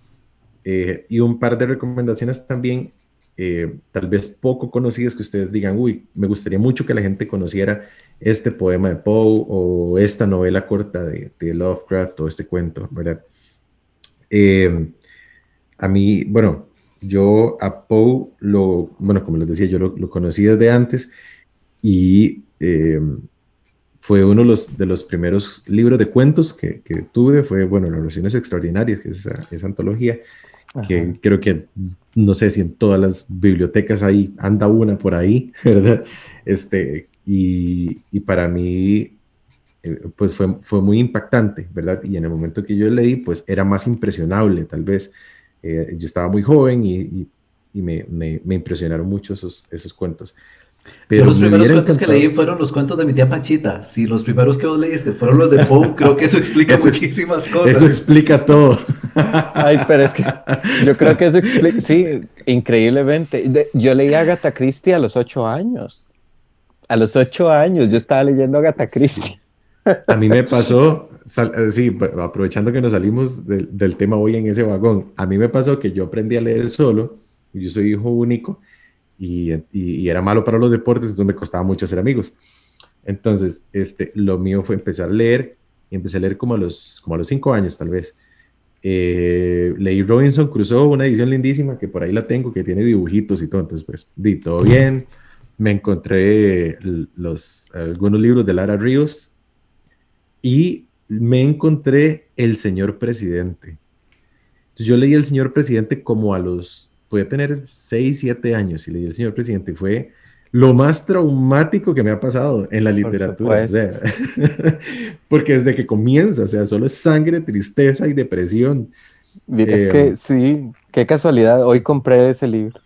S1: eh, y, un par de recomendaciones también, eh, tal vez poco conocidas, que ustedes digan, uy, me gustaría mucho que la gente conociera este poema de Poe o esta novela corta de, de Lovecraft o este cuento, ¿verdad? Eh, a mí, bueno, yo a Poe lo, bueno, como les decía, yo lo, lo conocí desde antes y eh, fue uno de los, de los, primeros libros de cuentos que, que, tuve, fue, bueno, Las Relaciones Extraordinarias, que es esa, antología, que creo que, no sé si en todas las bibliotecas ahí anda una por ahí, ¿verdad? Este, y, y para mí, eh, pues fue, fue muy impactante, ¿verdad? Y en el momento que yo leí, pues era más impresionable, tal vez. Eh, yo estaba muy joven y, y, y me, me, me, impresionaron mucho esos, esos cuentos.
S3: Pero los primeros cuentos que leí fueron los cuentos de mi tía Panchita. Si los primeros que vos leíste fueron los de Poe, creo que eso explica muchísimas cosas.
S1: Eso explica todo.
S2: Ay, pero es que yo creo que eso explica, sí, increíblemente. yo leí a Agatha Christie a los ocho años. A los ocho años yo estaba leyendo a Agatha Christie.
S1: A mí me pasó, eh, sí, aprovechando que nos salimos del, del tema hoy en ese vagón, a mí me pasó que yo aprendí a leer solo, yo soy hijo único, y, era malo para los deportes, entonces me costaba mucho hacer amigos. Entonces, este, lo mío fue empezar a leer, y empecé a leer como a los, como a los cinco años tal vez. Eh, leí Robinson Crusoe, una edición lindísima que por ahí la tengo, que tiene dibujitos y todo, entonces pues di todo bien. Me encontré los, algunos libros de Lara Ríos y me encontré El Señor Presidente. Entonces, yo leí El Señor Presidente como a los podía tener 6, 7 años y leí El Señor Presidente y fue lo más traumático que me ha pasado en la literatura. porque desde que comienza, o sea, solo es sangre, tristeza y depresión.
S2: Es que eh, sí, qué casualidad, hoy compré ese libro.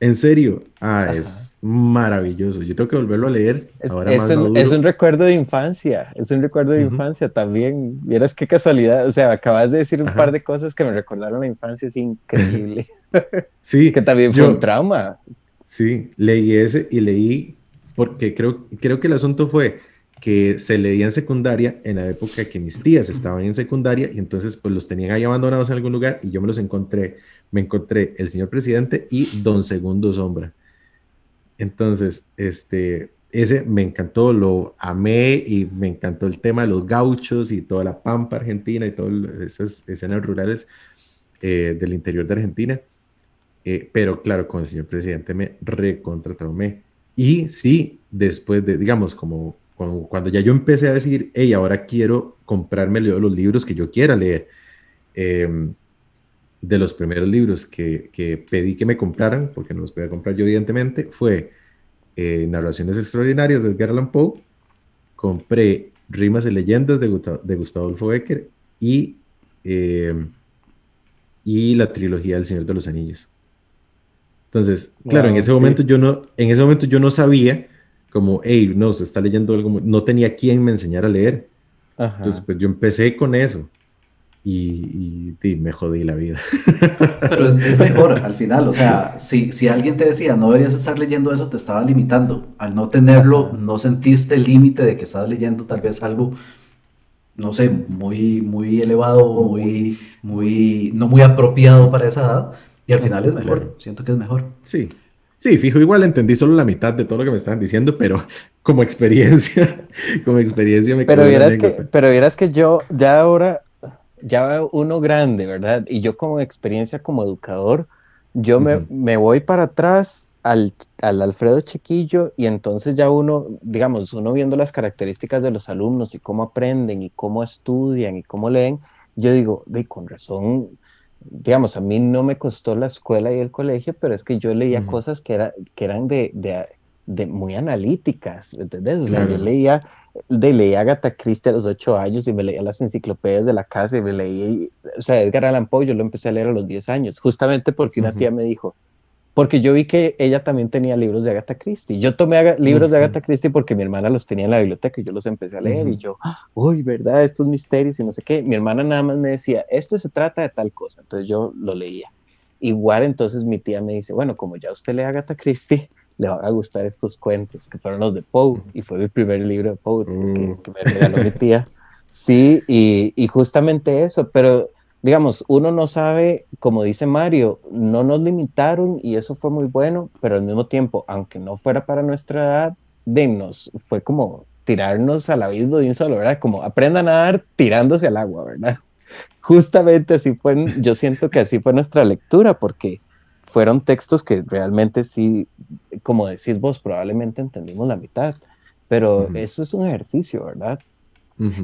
S1: ¿En serio? Ah, es maravilloso. Yo tengo que volverlo a leer.
S2: Es, ahora es, un, es un, recuerdo de infancia, es un recuerdo de infancia también. Vieras qué casualidad, o sea, acabas de decir un par de cosas que me recordaron la infancia, es increíble.
S1: sí.
S2: que también fue un trauma.
S1: Sí, leí ese y leí, porque creo, creo que el asunto fue que se leía en secundaria en la época que mis tías estaban en secundaria y entonces pues los tenían ahí abandonados en algún lugar y yo me los encontré me encontré El Señor Presidente y Don Segundo Sombra. Entonces, este, ese me encantó, lo amé y me encantó el tema de los gauchos y toda la pampa argentina y todas esas escenas rurales eh, del interior de Argentina. Eh, pero claro, con el señor presidente me recontratraumé. Y sí, después de, digamos, como, cuando ya yo empecé a decir, hey, ahora quiero comprarme los libros que yo quiera leer. Eh, de los primeros libros que, que, pedí que me compraran, porque no los podía comprar yo evidentemente, fue eh, Narraciones Extraordinarias de Edgar Allan Poe, compré Rimas y Leyendas de, de Gustavo Adolfo Becker y, eh, y la trilogía del Señor de los Anillos. Entonces, claro, en ese momento yo no, en ese momento yo no sabía como, hey, no, se está leyendo algo, no tenía quien me enseñara a leer. Entonces, pues yo empecé con eso y, me jodí la vida.
S3: Pero es, mejor al final, o sea, si, si alguien te decía no deberías estar leyendo eso, te estaba limitando. Al no tenerlo, no sentiste el límite de que estabas leyendo tal vez algo, no sé, muy, muy elevado, muy, muy, no muy apropiado para esa edad. Y al final es mejor, siento que es mejor.
S1: Sí, Sí, fijo, igual entendí solo la mitad de todo lo que me estaban diciendo, pero como experiencia, como experiencia me
S2: Pero vieras que, pero vieras que yo ya ahora ya uno grande, ¿verdad? Y yo como experiencia como educador, yo me, me, voy para atrás al, al, Alfredo Chiquillo y entonces ya uno, digamos, uno viendo las características de los alumnos y cómo aprenden y cómo estudian y cómo leen, yo digo, de con razón, digamos, a mí no me costó la escuela y el colegio, pero es que yo leía cosas que, era, que eran de, de, de muy analíticas, ¿entendés? O sea, yo leía de leí Agatha Christie a los ocho años y me leía las enciclopedias de la casa y me leí, o sea, Edgar Allan Poe yo lo empecé a leer a los diez años, justamente porque una tía me dijo, porque yo vi que ella también tenía libros de Agatha Christie. Yo tomé libros de Agatha Christie porque mi hermana los tenía en la biblioteca y yo los empecé a leer y yo, uy, ¿verdad? Estos misterios y no sé qué. Mi hermana nada más me decía, este se trata de tal cosa, entonces yo lo leía. Igual entonces mi tía me dice, bueno, como ya usted lee Agatha Christie, le van a gustar estos cuentos, que fueron los de Poe, y fue mi primer libro de Poe que, mm. me regaló mi tía. Sí, y, y, justamente eso, pero digamos, uno no sabe, como dice Mario, no nos limitaron y eso fue muy bueno, pero al mismo tiempo, aunque no fuera para nuestra edad, de nos fue como tirarnos al abismo de un solo, ¿verdad? Como aprendan a nadar tirándose al agua, ¿verdad? Justamente así fue, yo siento que así fue nuestra lectura, porque fueron textos que realmente sí, como decís vos, probablemente entendimos la mitad, pero eso es un ejercicio, ¿verdad?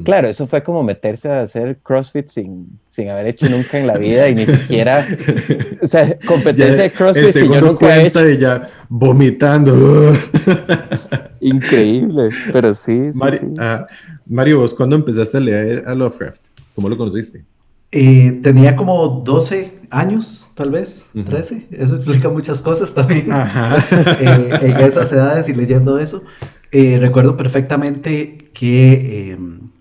S2: Claro, eso fue como meterse a hacer CrossFit sin, sin haber hecho nunca en la vida y ni siquiera, o sea, competencia de CrossFit
S1: y yo nunca he hecho. ya vomitando.
S2: Increíble, pero sí.
S1: Ah, Mario, vos cuándo empezaste a leer a Lovecraft? ¿Cómo lo conociste?
S3: Eh, tenía como 12 años, tal vez, 13. Eso explica muchas cosas también. Eh, en esas edades y leyendo eso. Eh, recuerdo perfectamente que em,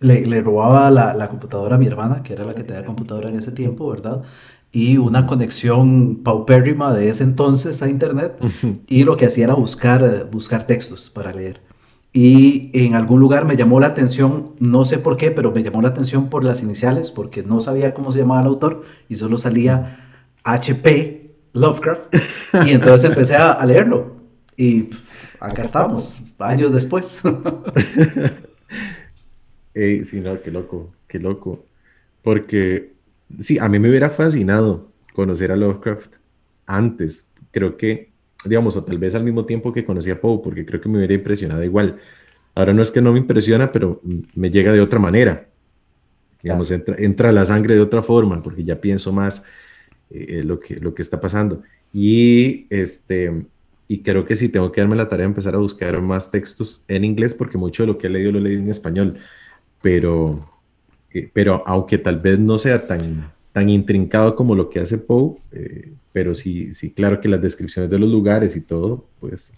S3: le, robaba la, computadora a mi hermana, que era la que tenía computadora en ese tiempo, ¿verdad? Y una conexión paupérrima de ese entonces a internet. Y lo que hacía era buscar, buscar textos para leer y en algún lugar me llamó la atención, no sé por qué, pero me llamó la atención por las iniciales, porque no sabía cómo se llamaba el autor y solo salía HP Lovecraft. Y entonces empecé a, leerlo. Y acá estamos, años después.
S1: Sí, no, qué loco, qué loco. Porque, sí, a mí me hubiera fascinado conocer a Lovecraft antes. Creo que digamos, o tal vez al mismo tiempo que conocí a Poe, porque creo que me hubiera impresionado igual. Ahora no es que no me impresiona, pero me llega de otra manera. Digamos, entra, entra la sangre de otra forma, porque ya pienso más eh, lo, que, lo que está pasando. Y, este, y creo que sí, tengo que darme la tarea de empezar a buscar más textos en inglés, porque mucho de lo que he leído lo he leído en español. Pero, eh, pero aunque tal vez no sea tan tan intrincado como lo que hace Poe, eh, pero sí, sí, claro que las descripciones de los lugares y todo, pues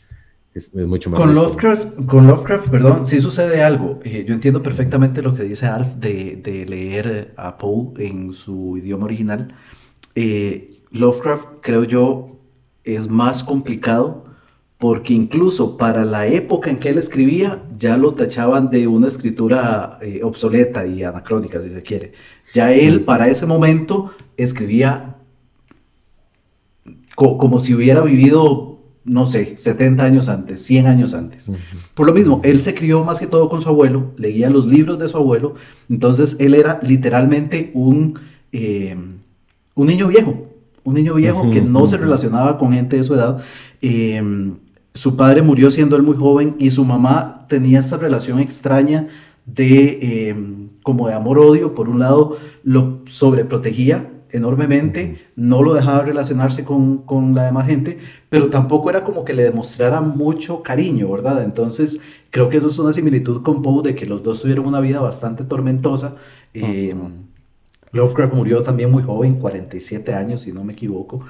S1: es, mucho más.
S3: Con Lovecraft, con Lovecraft, perdón, sí sucede algo. Eh, yo entiendo perfectamente lo que dice Alf de, de leer a Poe en su idioma original. Eh, Lovecraft, creo yo, es más complicado porque incluso para la época en que él escribía ya lo tachaban de una escritura eh, obsoleta y anacrónica, si se quiere. Ya él para ese momento escribía como si hubiera vivido, no sé, 70 años antes, 100 años antes. Por lo mismo, él se crió más que todo con su abuelo, leía los libros de su abuelo, entonces él era literalmente un, eh, un niño viejo, un niño viejo que no se relacionaba con gente de su edad. Eh, su padre murió siendo él muy joven y su mamá tenía esta relación extraña de em, como de amor-odio. Por un lado, lo sobreprotegía enormemente, no lo dejaba relacionarse con, con, la demás gente, pero tampoco era como que le demostrara mucho cariño, ¿verdad? Entonces, creo que esa es una similitud con Poe de que los dos tuvieron una vida bastante tormentosa. Lovecraft murió también muy joven, 47 años, si no me equivoco,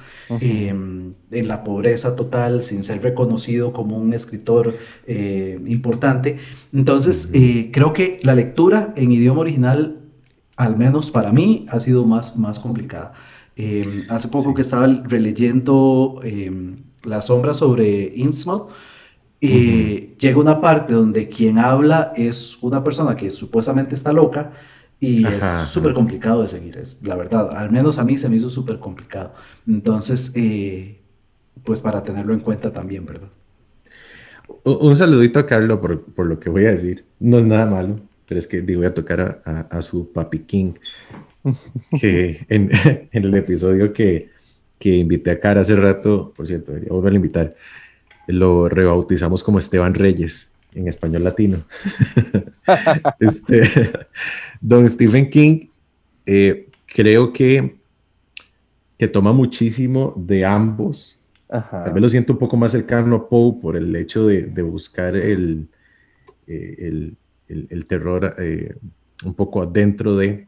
S3: em, en la pobreza total, sin ser reconocido como un escritor eh, importante. Entonces, eh, creo que la lectura en idioma original, al menos para mí, ha sido más, más complicada. Em, hace poco que estaba releyendo em, La sombra sobre Innsmouth, eh, llega una parte donde quien habla es una persona que supuestamente está loca, y es súper complicado de seguir, es la verdad. Al menos a mí se me hizo súper complicado. Entonces, eh, pues para tenerlo en cuenta también, ¿verdad?
S1: Un saludito a Carlos por, por, lo que voy a decir. No es nada malo, pero es que voy a tocar a, a, su papi King, que en, en el episodio que, que, invité a Cara hace rato, por cierto, debería volver a invitar, lo rebautizamos como Esteban Reyes en español latino. este, don Stephen King, eh, creo que, que toma muchísimo de ambos. Tal vez lo siento un poco más cercano a Poe por el hecho de, buscar el, eh, el, terror eh, un poco adentro de...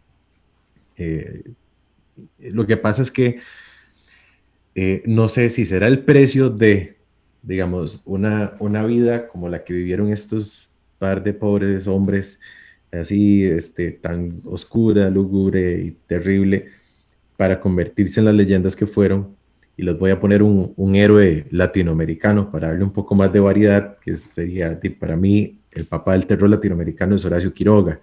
S1: lo que pasa es que no sé si será el precio de digamos, una, una vida como la que vivieron estos par de pobres hombres, así, este, tan oscura, lúgubre y terrible, para convertirse en las leyendas que fueron. Y les voy a poner un, un héroe latinoamericano para darle un poco más de variedad, que sería, para mí, el papá del terror latinoamericano es Horacio Quiroga.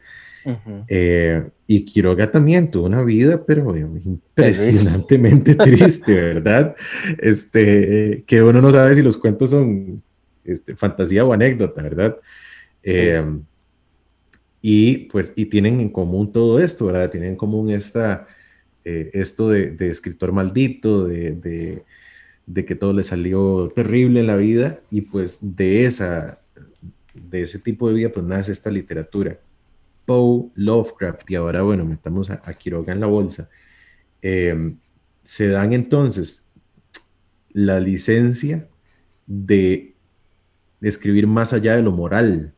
S1: Eh, y Quiroga también tuvo una vida, pero impresionantemente triste, ¿verdad? Este, que uno no sabe si los cuentos son este, fantasía o anécdota, ¿verdad? Em, y pues, y tienen en común todo esto, ¿verdad? Tienen en común esta, eh, esto de, escritor maldito, de, de, que todo le salió terrible en la vida, y pues de esa, de ese tipo de vida, pues nace esta literatura. Poe, Lovecraft y ahora, bueno, metamos a, Quiroga en la bolsa, em, se dan entonces la licencia de, escribir más allá de lo moral,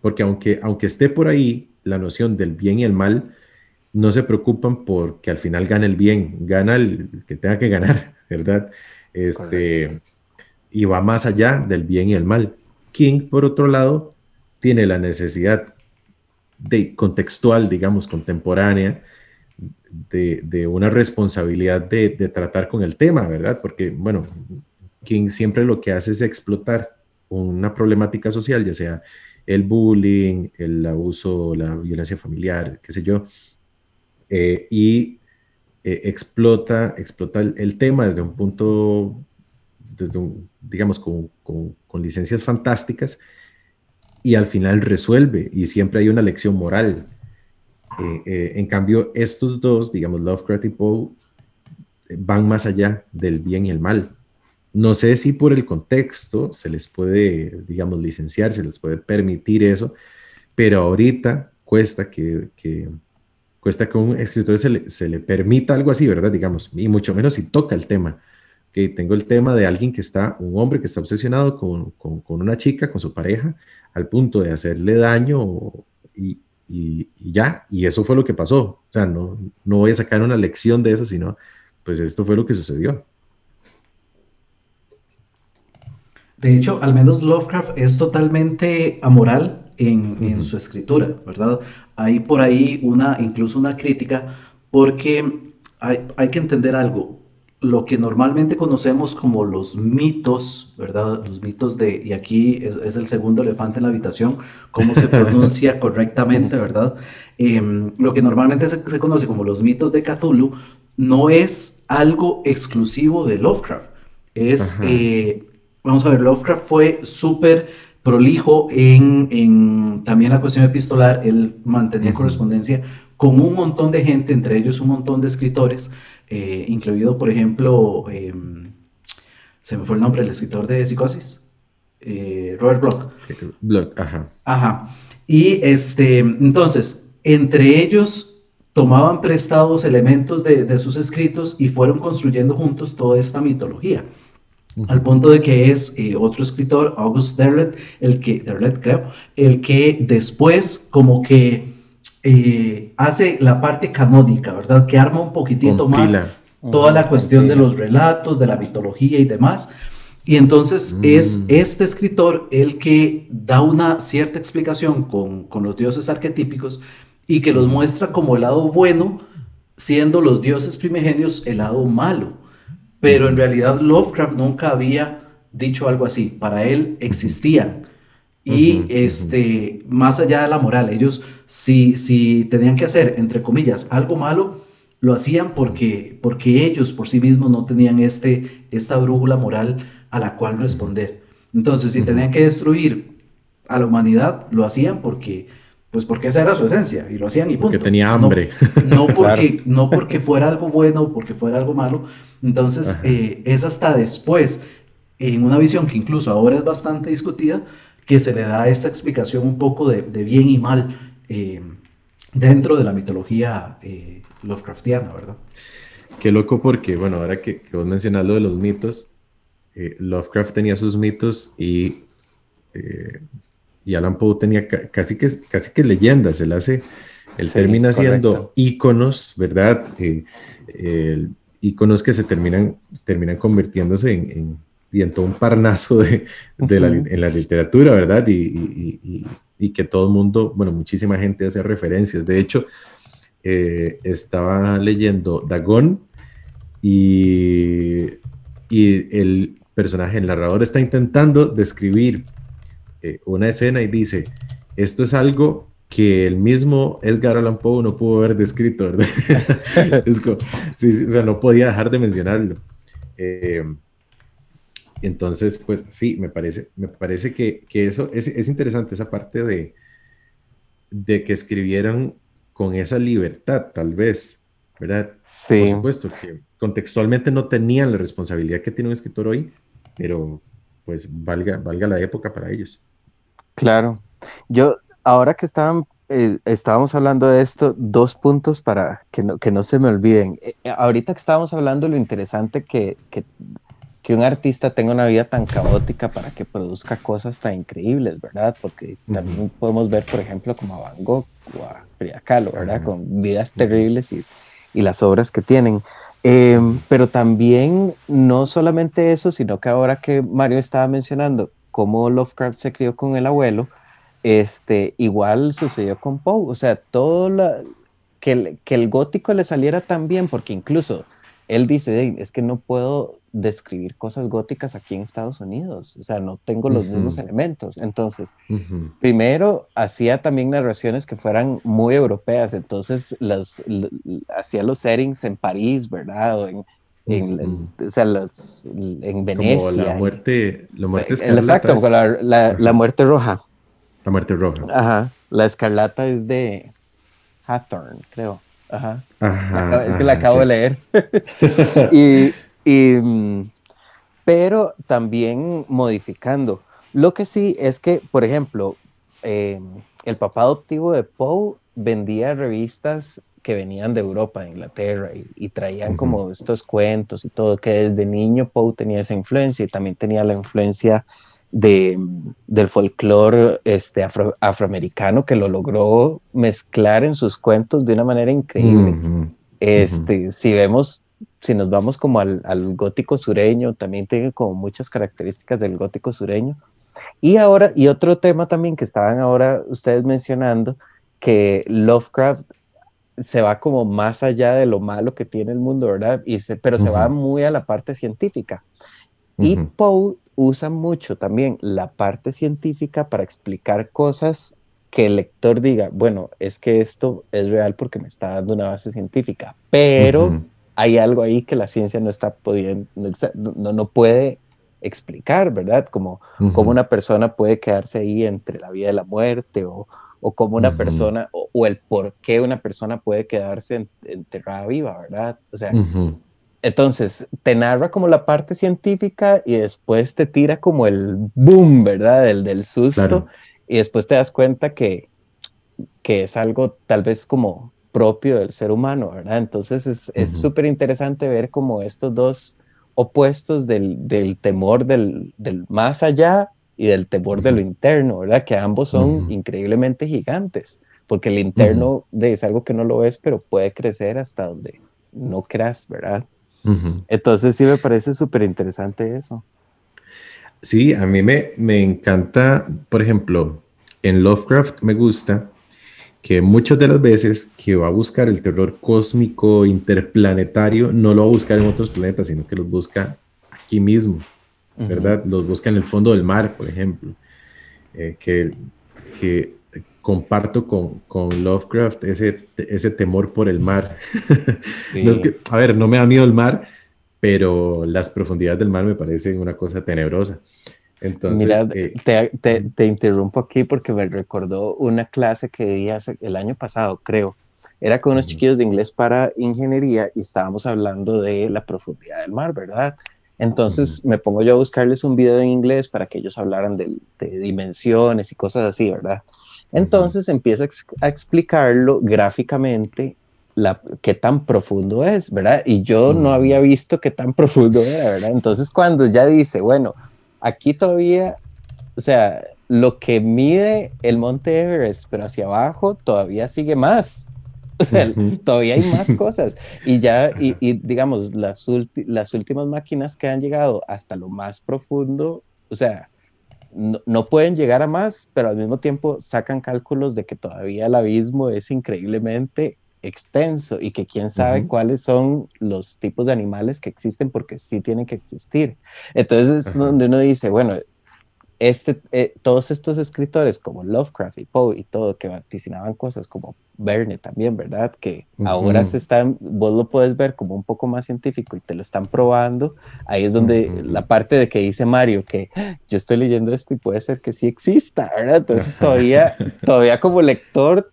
S1: porque aunque, aunque esté por ahí la noción del bien y el mal, no se preocupan porque al final gana el bien, gana el que tenga que ganar, ¿verdad? Este, y va más allá del bien y el mal. King, por otro lado, tiene la necesidad de contextual, digamos, contemporánea, de, una responsabilidad de, tratar con el tema, ¿verdad? Porque, bueno, quien siempre lo que hace es explotar una problemática social, ya sea el bullying, el abuso, la violencia familiar, qué sé yo, eh, y eh, explota, explota el, tema desde un punto, desde digamos, con, con licencias fantásticas, y al final resuelve y siempre hay una lección moral. Eh, eh, en cambio, estos dos, digamos, Lovecraft y Poe, van más allá del bien y el mal. No sé si por el contexto se les puede, digamos, licenciar, se les puede permitir eso, pero ahorita cuesta que, cuesta que un escritor se le, se le, permita algo así, ¿verdad? Digamos, y mucho menos si toca el tema. Que tengo el tema de alguien que está, un hombre que está obsesionado con, con, con una chica, con su pareja, al punto de hacerle daño y, y, ya, y eso fue lo que pasó. O sea, no, no voy a sacar una lección de eso, sino, pues esto fue lo que sucedió.
S3: De hecho, al menos Lovecraft es totalmente amoral en, en su escritura, ¿verdad? Hay por ahí una, incluso una crítica, porque hay, hay que entender algo lo que normalmente conocemos como los mitos, ¿verdad? Los mitos de, y aquí es, el segundo elefante en la habitación, cómo se pronuncia correctamente, ¿verdad? Em, lo que normalmente se, conoce como los mitos de Cthulhu no es algo exclusivo de Lovecraft. Es, eh, vamos a ver, Lovecraft fue súper prolijo en, en, también la cuestión epistolar, él mantenía correspondencia con un montón de gente, entre ellos un montón de escritores, eh, incluido, por ejemplo, em, se me fue el nombre del escritor de Psicosis, eh, Robert Bloch.
S1: Bloch, ajá.
S3: Ajá. Y este, entonces, entre ellos tomaban prestados elementos de, sus escritos y fueron construyendo juntos toda esta mitología. Al punto de que es eh, otro escritor, August Derlet, el que, Derlet creo, el que después como que eh, hace la parte canónica, ¿verdad? Que arma un poquitito más toda la cuestión de los relatos, de la mitología y demás. Y entonces mm. es este escritor el que da una cierta explicación con, con, los dioses arquetípicos y que los muestra como el lado bueno, siendo los dioses primigenios el lado malo. Pero en realidad Lovecraft nunca había dicho algo así. Para él existían y este, más allá de la moral, ellos si, si tenían que hacer, entre comillas, algo malo, lo hacían porque, porque ellos por sí mismos no tenían este, esta brújula moral a la cual responder. Entonces, si tenían que destruir a la humanidad, lo hacían porque, pues porque esa era su esencia y lo hacían y punto.
S1: Porque tenía hambre.
S3: No, porque, no porque fuera algo bueno o porque fuera algo malo. Entonces, eh, es hasta después, en una visión que incluso ahora es bastante discutida, que se le da esta explicación un poco de, bien y mal eh, dentro de la mitología eh, Lovecraftiana, ¿verdad?
S1: Qué loco porque, bueno, ahora que, vos mencionas lo de los mitos, eh, Lovecraft tenía sus mitos y, y Alan Poe tenía casi, que, casi que leyendas, él hace, él termina siendo íconos, ¿verdad? íconos que se terminan, terminan convirtiéndose en y en todo un parnaso de, la, en la literatura, ¿verdad? Y, que todo el mundo, bueno, muchísima gente hace referencias. De hecho, eh, estaba leyendo Dagón y, y el personaje, el narrador, está intentando describir eh, una escena y dice, esto es algo que el mismo Edgar Allan Poe no pudo haber descrito, ¿verdad? o sea, no podía dejar de mencionarlo. Eh, entonces, pues sí, me parece, me parece que, eso es, interesante, esa parte de, de que escribieran con esa libertad, tal vez, ¿verdad?
S2: Sí.
S1: Por supuesto, que contextualmente no tenían la responsabilidad que tiene un escritor hoy, pero pues valga, valga la época para ellos.
S2: Claro. Yo, ahora que estaban, eh, estábamos hablando de esto, dos puntos para que no, que no se me olviden. Eh, ahorita que estábamos hablando, lo interesante que, que que un artista tenga una vida tan caótica para que produzca cosas tan increíbles, ¿verdad? Porque también podemos ver, por ejemplo, como a Van Gogh o a Frida Kahlo, ¿verdad? Con vidas terribles y, y, las obras que tienen. Em, pero también no solamente eso, sino que ahora que Mario estaba mencionando cómo Lovecraft se crió con el abuelo, este, igual sucedió con Poe, o sea, todo la, que, que el gótico le saliera tan bien, porque incluso él dice, es que no puedo describir cosas góticas aquí en Estados Unidos, o sea, no tengo los mismos elementos. Entonces, primero hacía también narraciones que fueran muy europeas, entonces las, hacía los settings en París, ¿verdad? O en, o sea, en Venecia. Como
S1: la muerte, la muerte
S2: escarlata. Exacto, la, la, muerte roja.
S1: La muerte roja.
S2: Ajá, la escarlata es de Hathorne, creo. Ajá. es que la acabo de leer. y, y, pero también modificando. Lo que sí es que, por ejemplo, eh, el papá adoptivo de Poe vendía revistas que venían de Europa, de Inglaterra, y, traían como estos cuentos y todo, que desde niño Poe tenía esa influencia y también tenía la influencia de, del folclore este, afroamericano que lo logró mezclar en sus cuentos de una manera increíble. este, Si vemos, si nos vamos como al, al, gótico sureño, también tiene como muchas características del gótico sureño. Y ahora, y otro tema también que estaban ahora ustedes mencionando, que Lovecraft se va como más allá de lo malo que tiene el mundo, ¿verdad? Y pero se va muy a la parte científica. Y Poe usa mucho también la parte científica para explicar cosas que el lector diga, bueno, es que esto es real porque me está dando una base científica, pero hay algo ahí que la ciencia no está pudiendo, no, no puede explicar, ¿verdad? Como, como una persona puede quedarse ahí entre la vida y la muerte o, o cómo una persona, o, el por qué una persona puede quedarse enterrada viva, ¿verdad? O sea, entonces te narra como la parte científica y después te tira como el boom, ¿verdad? El del susto, y después te das cuenta que, que es algo tal vez como propio del ser humano, ¿verdad? Entonces es súper interesante ver como estos dos opuestos del, del temor del, del, más allá y del temor de lo interno, ¿verdad? Que ambos son increíblemente gigantes, porque el interno es algo que no lo ves, pero puede crecer hasta donde no creas, ¿verdad? Entonces sí me parece súper interesante eso.
S1: Sí, a mí me, me encanta, por ejemplo, en Lovecraft me gusta que muchas de las veces que va a buscar el terror cósmico, interplanetario, no lo va a buscar en otros planetas, sino que los busca aquí mismo. ¿verdad? Los busca en el fondo del mar, por ejemplo, eh, que, que comparto con, con, Lovecraft ese, ese temor por el mar. a ver, no me da miedo el mar, pero las profundidades del mar me parecen una cosa tenebrosa. Entonces,
S2: Mira, eh, te, te, te, interrumpo aquí porque me recordó una clase que di hace, el año pasado, creo. Era con unos chiquillos de inglés para ingeniería y estábamos hablando de la profundidad del mar, ¿verdad? Entonces me pongo yo a buscarles un video en inglés para que ellos hablaran de, dimensiones y cosas así, ¿verdad? Entonces empieza a, explicarlo gráficamente la, qué tan profundo es, ¿verdad? Y yo no había visto qué tan profundo era, ¿verdad? Entonces cuando ya dice, bueno, aquí todavía, o sea, lo que mide el monte Everest, pero hacia abajo todavía sigue más. todavía hay más cosas. Y ya, y, digamos, las, las últimas máquinas que han llegado hasta lo más profundo, o sea, no, pueden llegar a más, pero al mismo tiempo sacan cálculos de que todavía el abismo es increíblemente extenso y que quién sabe cuáles son los tipos de animales que existen porque sí tienen que existir. Entonces es donde uno dice, bueno, este, eh, todos estos escritores como Lovecraft y Poe y todo, que vaticinaban cosas como Verne también, ¿verdad? Que ahora se están, vos lo puedes ver como un poco más científico y te lo están probando. Ahí es donde la parte de que dice Mario, que ah, yo estoy leyendo esto y puede ser que sí exista, ¿verdad? Entonces todavía, todavía como lector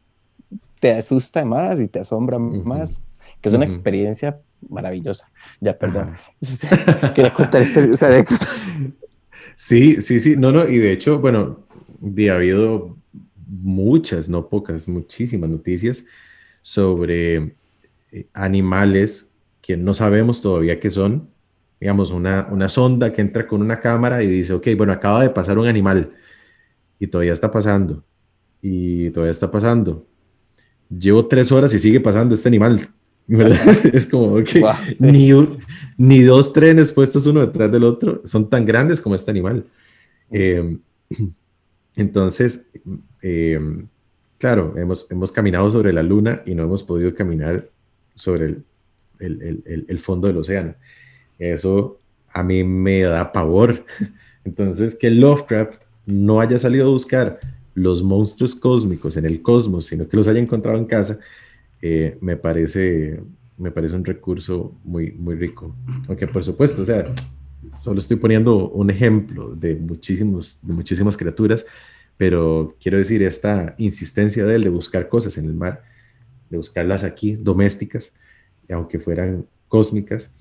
S2: te asusta más y te asombra más, que es una experiencia maravillosa. Ya, perdón. Quería contar esa anécdota.
S1: Sí, sí, sí, no, no, y de hecho, bueno, ha habido muchas, no pocas, muchísimas noticias sobre eh, animales que no sabemos todavía qué son. Digamos, una, una sonda que entra con una cámara y dice, ok, bueno, acaba de pasar un animal y todavía está pasando y todavía está pasando. Llevo tres horas y sigue pasando este animal. es como, que ni, ni, dos trenes puestos uno detrás del otro son tan grandes como este animal. Em, entonces, em, claro, hemos, hemos caminado sobre la luna y no hemos podido caminar sobre el, el, el, el fondo del océano. Eso a mí me da pavor. Entonces, que Lovecraft no haya salido a buscar los monstruos cósmicos en el cosmos, sino que los haya encontrado en casa, eh, me, parece, me parece un recurso muy, muy rico. Aunque por supuesto, o solo estoy poniendo un ejemplo de, muchísimos, de muchísimas criaturas, pero quiero decir, esta insistencia de él de buscar cosas en el mar, de buscarlas aquí, domésticas, aunque fueran cósmicas,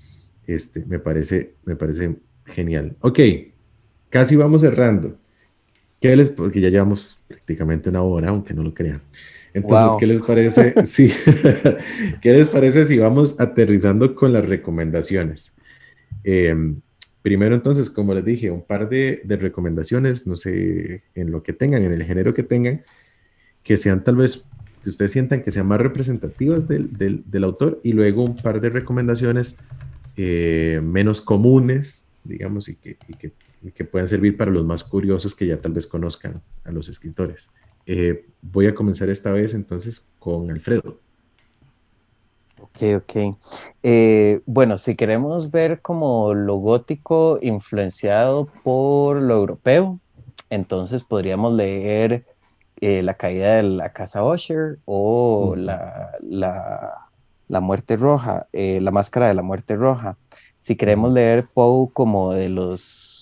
S1: este, me, parece, me parece genial. Ok, casi vamos cerrando. ¿Qué les, porque ya llevamos prácticamente una hora, aunque no lo crean. Entonces, ¿qué les parece? sí. ¿Qué les parece si vamos aterrizando con las recomendaciones? Em, primero entonces, como les dije, un par de, recomendaciones, no sé, en lo que tengan, en el género que tengan, que sean tal vez, que ustedes sientan que sean más representativas del, autor, y luego un par de recomendaciones eh, menos comunes, digamos, y que, que, puedan servir para los más curiosos que ya tal vez conozcan a los escritores. Eh, voy a comenzar esta vez entonces con Alfredo.
S2: Ok, ok. Eh, bueno, si queremos ver como lo gótico influenciado por lo europeo, entonces podríamos leer eh, La caída de la casa Usher o la, muerte roja, eh, La máscara de la muerte roja. Si queremos leer Poe como de los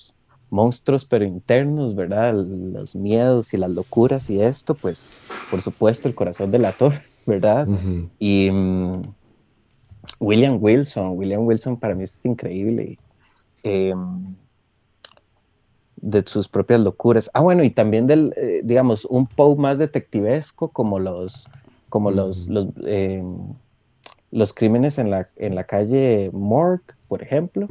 S2: monstruos pero internos, ¿verdad? Los miedos y las locuras y esto, pues por supuesto el corazón del ator, ¿verdad? Y... Mm, William Wilson, William Wilson para mí es increíble. Em, de sus propias locuras. Ah, bueno, y también del, eh, digamos, un Poe más detectivesco, como los, como los, los, em, los, crímenes en la, en la calle Morgue, por ejemplo,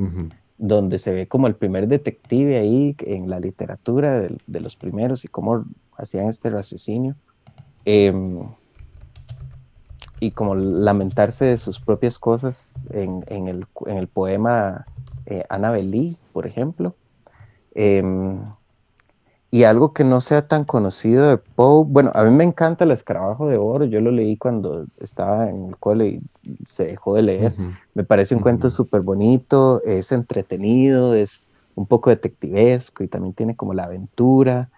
S2: donde se ve como el primer detective ahí en la literatura de, de los primeros y cómo hacían este raciocinio. Em, y como lamentarse de sus propias cosas en, en, el, en el, poema eh, Annabelle por ejemplo. Em, y algo que no sea tan conocido de Poe, bueno, a mí me encanta el escarabajo de oro, yo lo leí cuando estaba en el cole y se dejó de leer. Me parece un cuento súper bonito, es entretenido, es un poco detectivesco y también tiene como la aventura.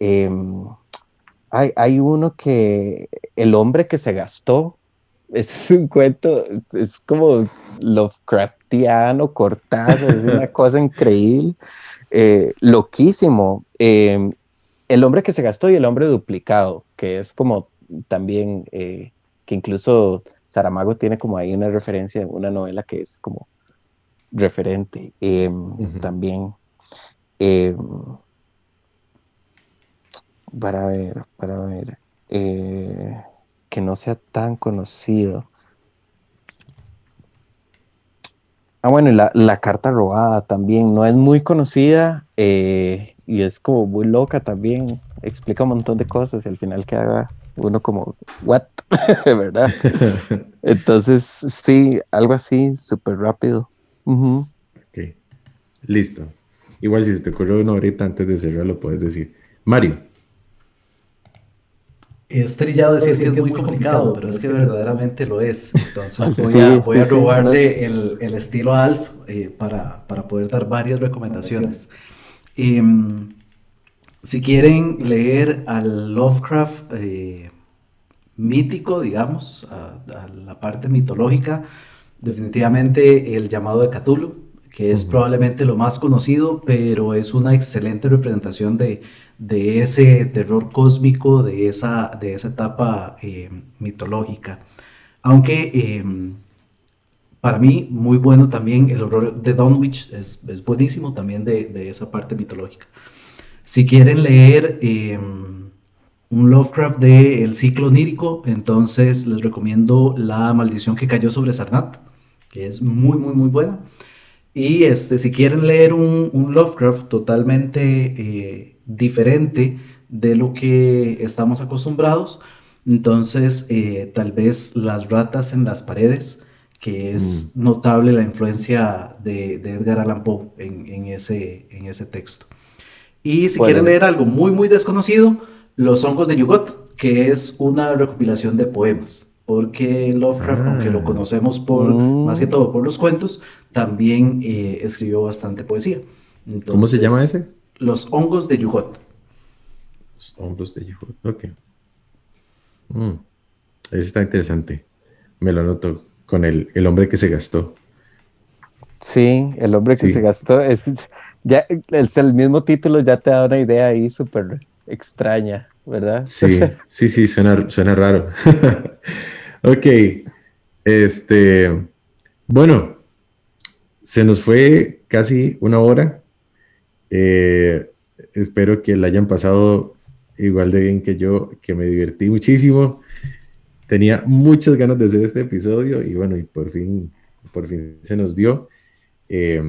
S2: Em, hay, hay, uno que, el hombre que se gastó, es un cuento, es como Lovecraftiano, cortado, es una cosa increíble, eh, loquísimo. Em, el hombre que se gastó y el hombre duplicado, que es como también, eh, que incluso Saramago tiene como ahí una referencia, una novela que es como referente em, también. Em, para ver, para ver. Eh, que no sea tan conocido. Ah, bueno, y la, carta robada también no es muy conocida eh, y es como muy loca también. Explica un montón de cosas y al final queda uno como, ¿what? ¿Verdad? Entonces, sí, algo así, súper rápido.
S1: Ok, listo. Igual si se te ocurre uno ahorita antes de cerrar, lo puedes decir. Mario.
S3: Es trillado decir que es muy complicado, pero es que verdaderamente lo es. Entonces voy a, voy a robarle el, el, estilo Alf eh, para, para, poder dar varias recomendaciones. Em, si quieren leer al Lovecraft eh, mítico, digamos, a, la parte mitológica, definitivamente el llamado de Cthulhu, que es probablemente lo más conocido, pero es una excelente representación de, de ese terror cósmico, de esa, de esa etapa eh, mitológica. Aunque em, para mí, muy bueno también el horror de Dunwich, es, es buenísimo también de, de, esa parte mitológica. Si quieren leer em, un Lovecraft de El ciclo onírico, entonces les recomiendo La maldición que cayó sobre Sarnat, que es muy, muy, muy buena. Y este, si quieren leer un, un Lovecraft totalmente eh, diferente de lo que estamos acostumbrados. Entonces, eh, tal vez las ratas en las paredes, que es mm. notable la influencia de, Edgar Allan Poe en, ese, en ese texto. Y si quieren leer algo muy, muy desconocido, Los hongos de Yugot, que es una recopilación de poemas. Porque Lovecraft, aunque lo ah. conocemos por, más que todo por los cuentos, también eh, escribió bastante poesía.
S1: ¿Cómo se llama ese?
S3: Los hongos de Yugot.
S1: Los hongos de Yugot, ok. Mm. Ese está interesante. Me lo anoto con el, hombre que se gastó.
S2: Sí, el hombre que se gastó. Es, ya, es el mismo título ya te da una idea ahí súper extraña, ¿verdad?
S1: Sí, sí, sí, suena, suena raro. ok. Este. Bueno, se nos fue casi una hora. Eh, espero que la hayan pasado igual de bien que yo, que me divertí muchísimo. Tenía muchas ganas de hacer este episodio y bueno, y por fin, por fin se nos dio. Eh,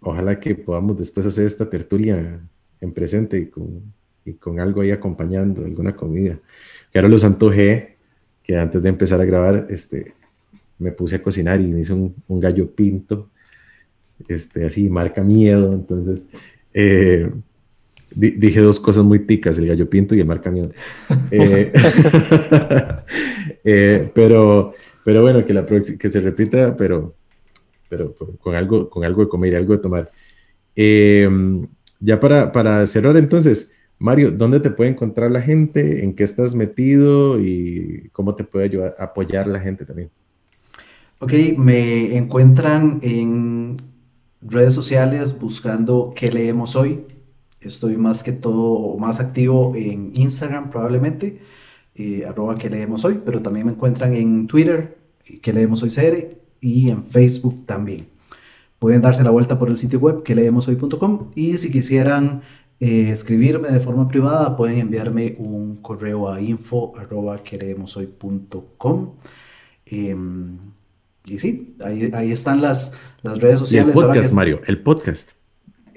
S1: ojalá que podamos después hacer esta tertulia en presente y con, y con algo ahí acompañando, alguna comida. Que ahora los antojé, que antes de empezar a grabar, este, me puse a cocinar y me hice un, un gallo pinto, este, así, marca miedo, entonces... Eh, dije dos cosas muy ticas, el gallo pinto y el marca miedo. Eh, eh, pero, pero bueno, que, la que se repita, pero, pero, con, algo, con algo de comer y algo de tomar. ya para, para cerrar entonces, Mario, ¿dónde te puede encontrar la gente? ¿En qué estás metido? ¿Y cómo te puede ayudar a apoyar la gente también?
S3: Ok, me encuentran en redes sociales buscando qué leemos hoy. Estoy más que todo, más activo en Instagram probablemente, eh, arroba que leemos hoy, pero también me encuentran en Twitter, que leemos hoy CR, y en Facebook también. Pueden darse la vuelta por el sitio web que leemoshoy.com y si quisieran eh, escribirme de forma privada, pueden enviarme un correo a info arroba que leemoshoy.com. Em, y sí, ahí, ahí están las, las redes sociales.
S1: el podcast, Mario, el podcast.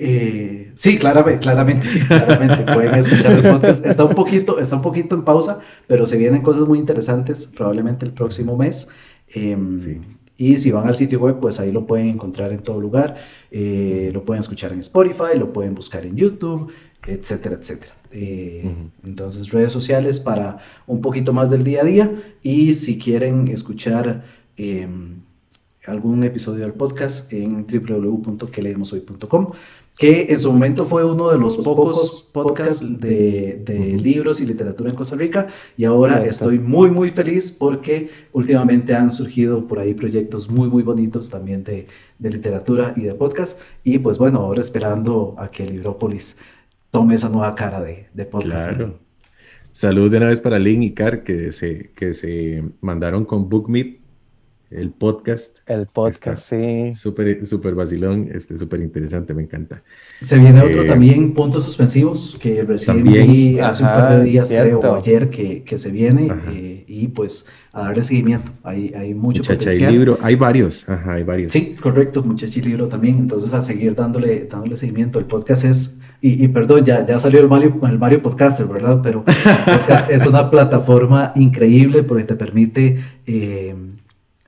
S3: Eh, sí, claramente, claramente, claramente pueden escuchar el podcast. Está un poquito, está un poquito en pausa, pero se vienen cosas muy interesantes probablemente el próximo mes. Em, y si van al sitio web, pues ahí lo pueden encontrar en todo lugar. Eh, lo pueden escuchar en Spotify, lo pueden buscar en YouTube, etcétera, etcétera. Eh, entonces, redes sociales para un poquito más del día a día. Y si quieren escuchar em, algún episodio del podcast en www.queleemoshoy.com, que en su momento fue uno de los pocos podcasts de, libros y literatura en Costa Rica y ahora estoy muy muy feliz porque últimamente han surgido por ahí proyectos muy muy bonitos también de, literatura y de podcast y pues bueno, ahora esperando a que Librópolis tome esa nueva cara de, de podcast.
S1: Claro. Salud de una vez para Lynn y Car que se, que se mandaron con BookMeet el podcast.
S2: El podcast, sí.
S1: Súper, súper vacilón, este, súper interesante, me encanta.
S3: Se viene otro eh, también, puntos suspensivos, que recién vi hace un par de días, creo, ayer, que, que se viene, eh, y pues a darle seguimiento. Hay, hay mucho
S1: Muchacha y libro, hay varios, ajá, hay varios.
S3: Sí, correcto, muchacha y libro también, entonces a seguir dándole, dándole seguimiento. El podcast es, y, perdón, ya, ya salió el Mario, el Mario Podcaster, ¿verdad? Pero el podcast es una plataforma increíble porque te permite... Eh,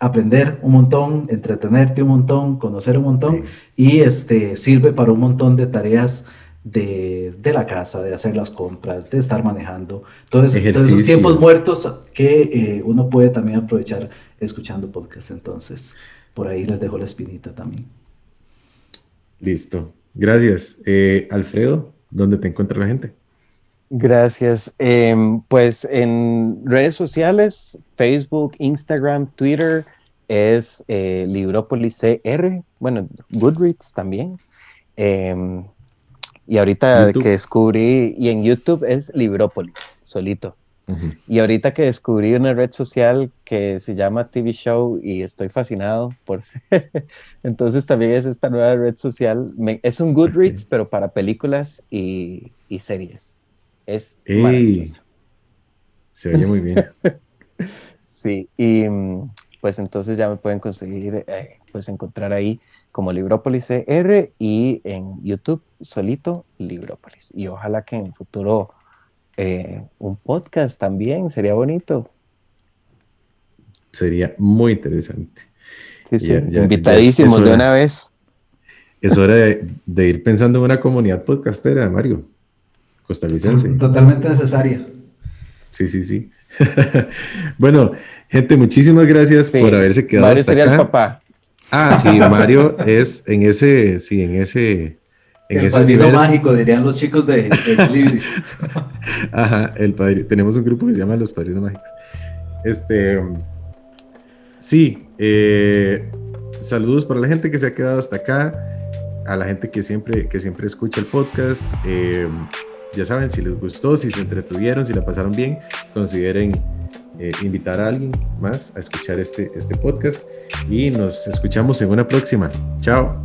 S3: aprender un montón, entretenerte un montón, conocer un montón y este, sirve para un montón de tareas de, de, la casa, de hacer las compras, de estar manejando. Entonces, esos tiempos muertos que eh, uno puede también aprovechar escuchando podcast. Entonces, por ahí les dejo la espinita también.
S1: Listo. Gracias. Eh, Alfredo, ¿dónde te encuentra la gente?
S2: Gracias. Em, pues en redes sociales, Facebook, Instagram, Twitter, es eh, Librópolis CR, bueno, Goodreads también. Em, y ahorita que descubrí, y en YouTube es Librópolis, solito. Y ahorita que descubrí una red social que se llama TV Show y estoy fascinado por... Entonces también es esta nueva red social. es un Goodreads, pero para películas y series. Es
S1: Se oye muy bien.
S2: sí, y pues entonces ya me pueden conseguir, eh, pues encontrar ahí como Librópolis CR y en YouTube solito Librópolis. Y ojalá que en el futuro eh, un podcast también sería bonito.
S1: Sería muy interesante.
S2: Sí, sí. Invitadísimos de una vez.
S1: Es hora de, de, ir pensando en una comunidad podcastera, Mario costarricense.
S3: Totalmente necesaria.
S1: Sí, sí, sí. bueno, gente, muchísimas gracias por haberse quedado
S2: Mario hasta sería acá. el papá.
S1: Ah, sí, Mario es en ese, sí, en ese,
S3: en el padrino mágico, dirían los chicos de, de
S1: Ajá, el padrino. Tenemos un grupo que se llama Los Padrinos Mágicos. Este, sí, eh, saludos para la gente que se ha quedado hasta acá, a la gente que siempre, que siempre escucha el podcast. Eh, ya saben, si les gustó, si se entretuvieron, si la pasaron bien, consideren eh, invitar a alguien más a escuchar este, este podcast y nos escuchamos en una próxima. Chao.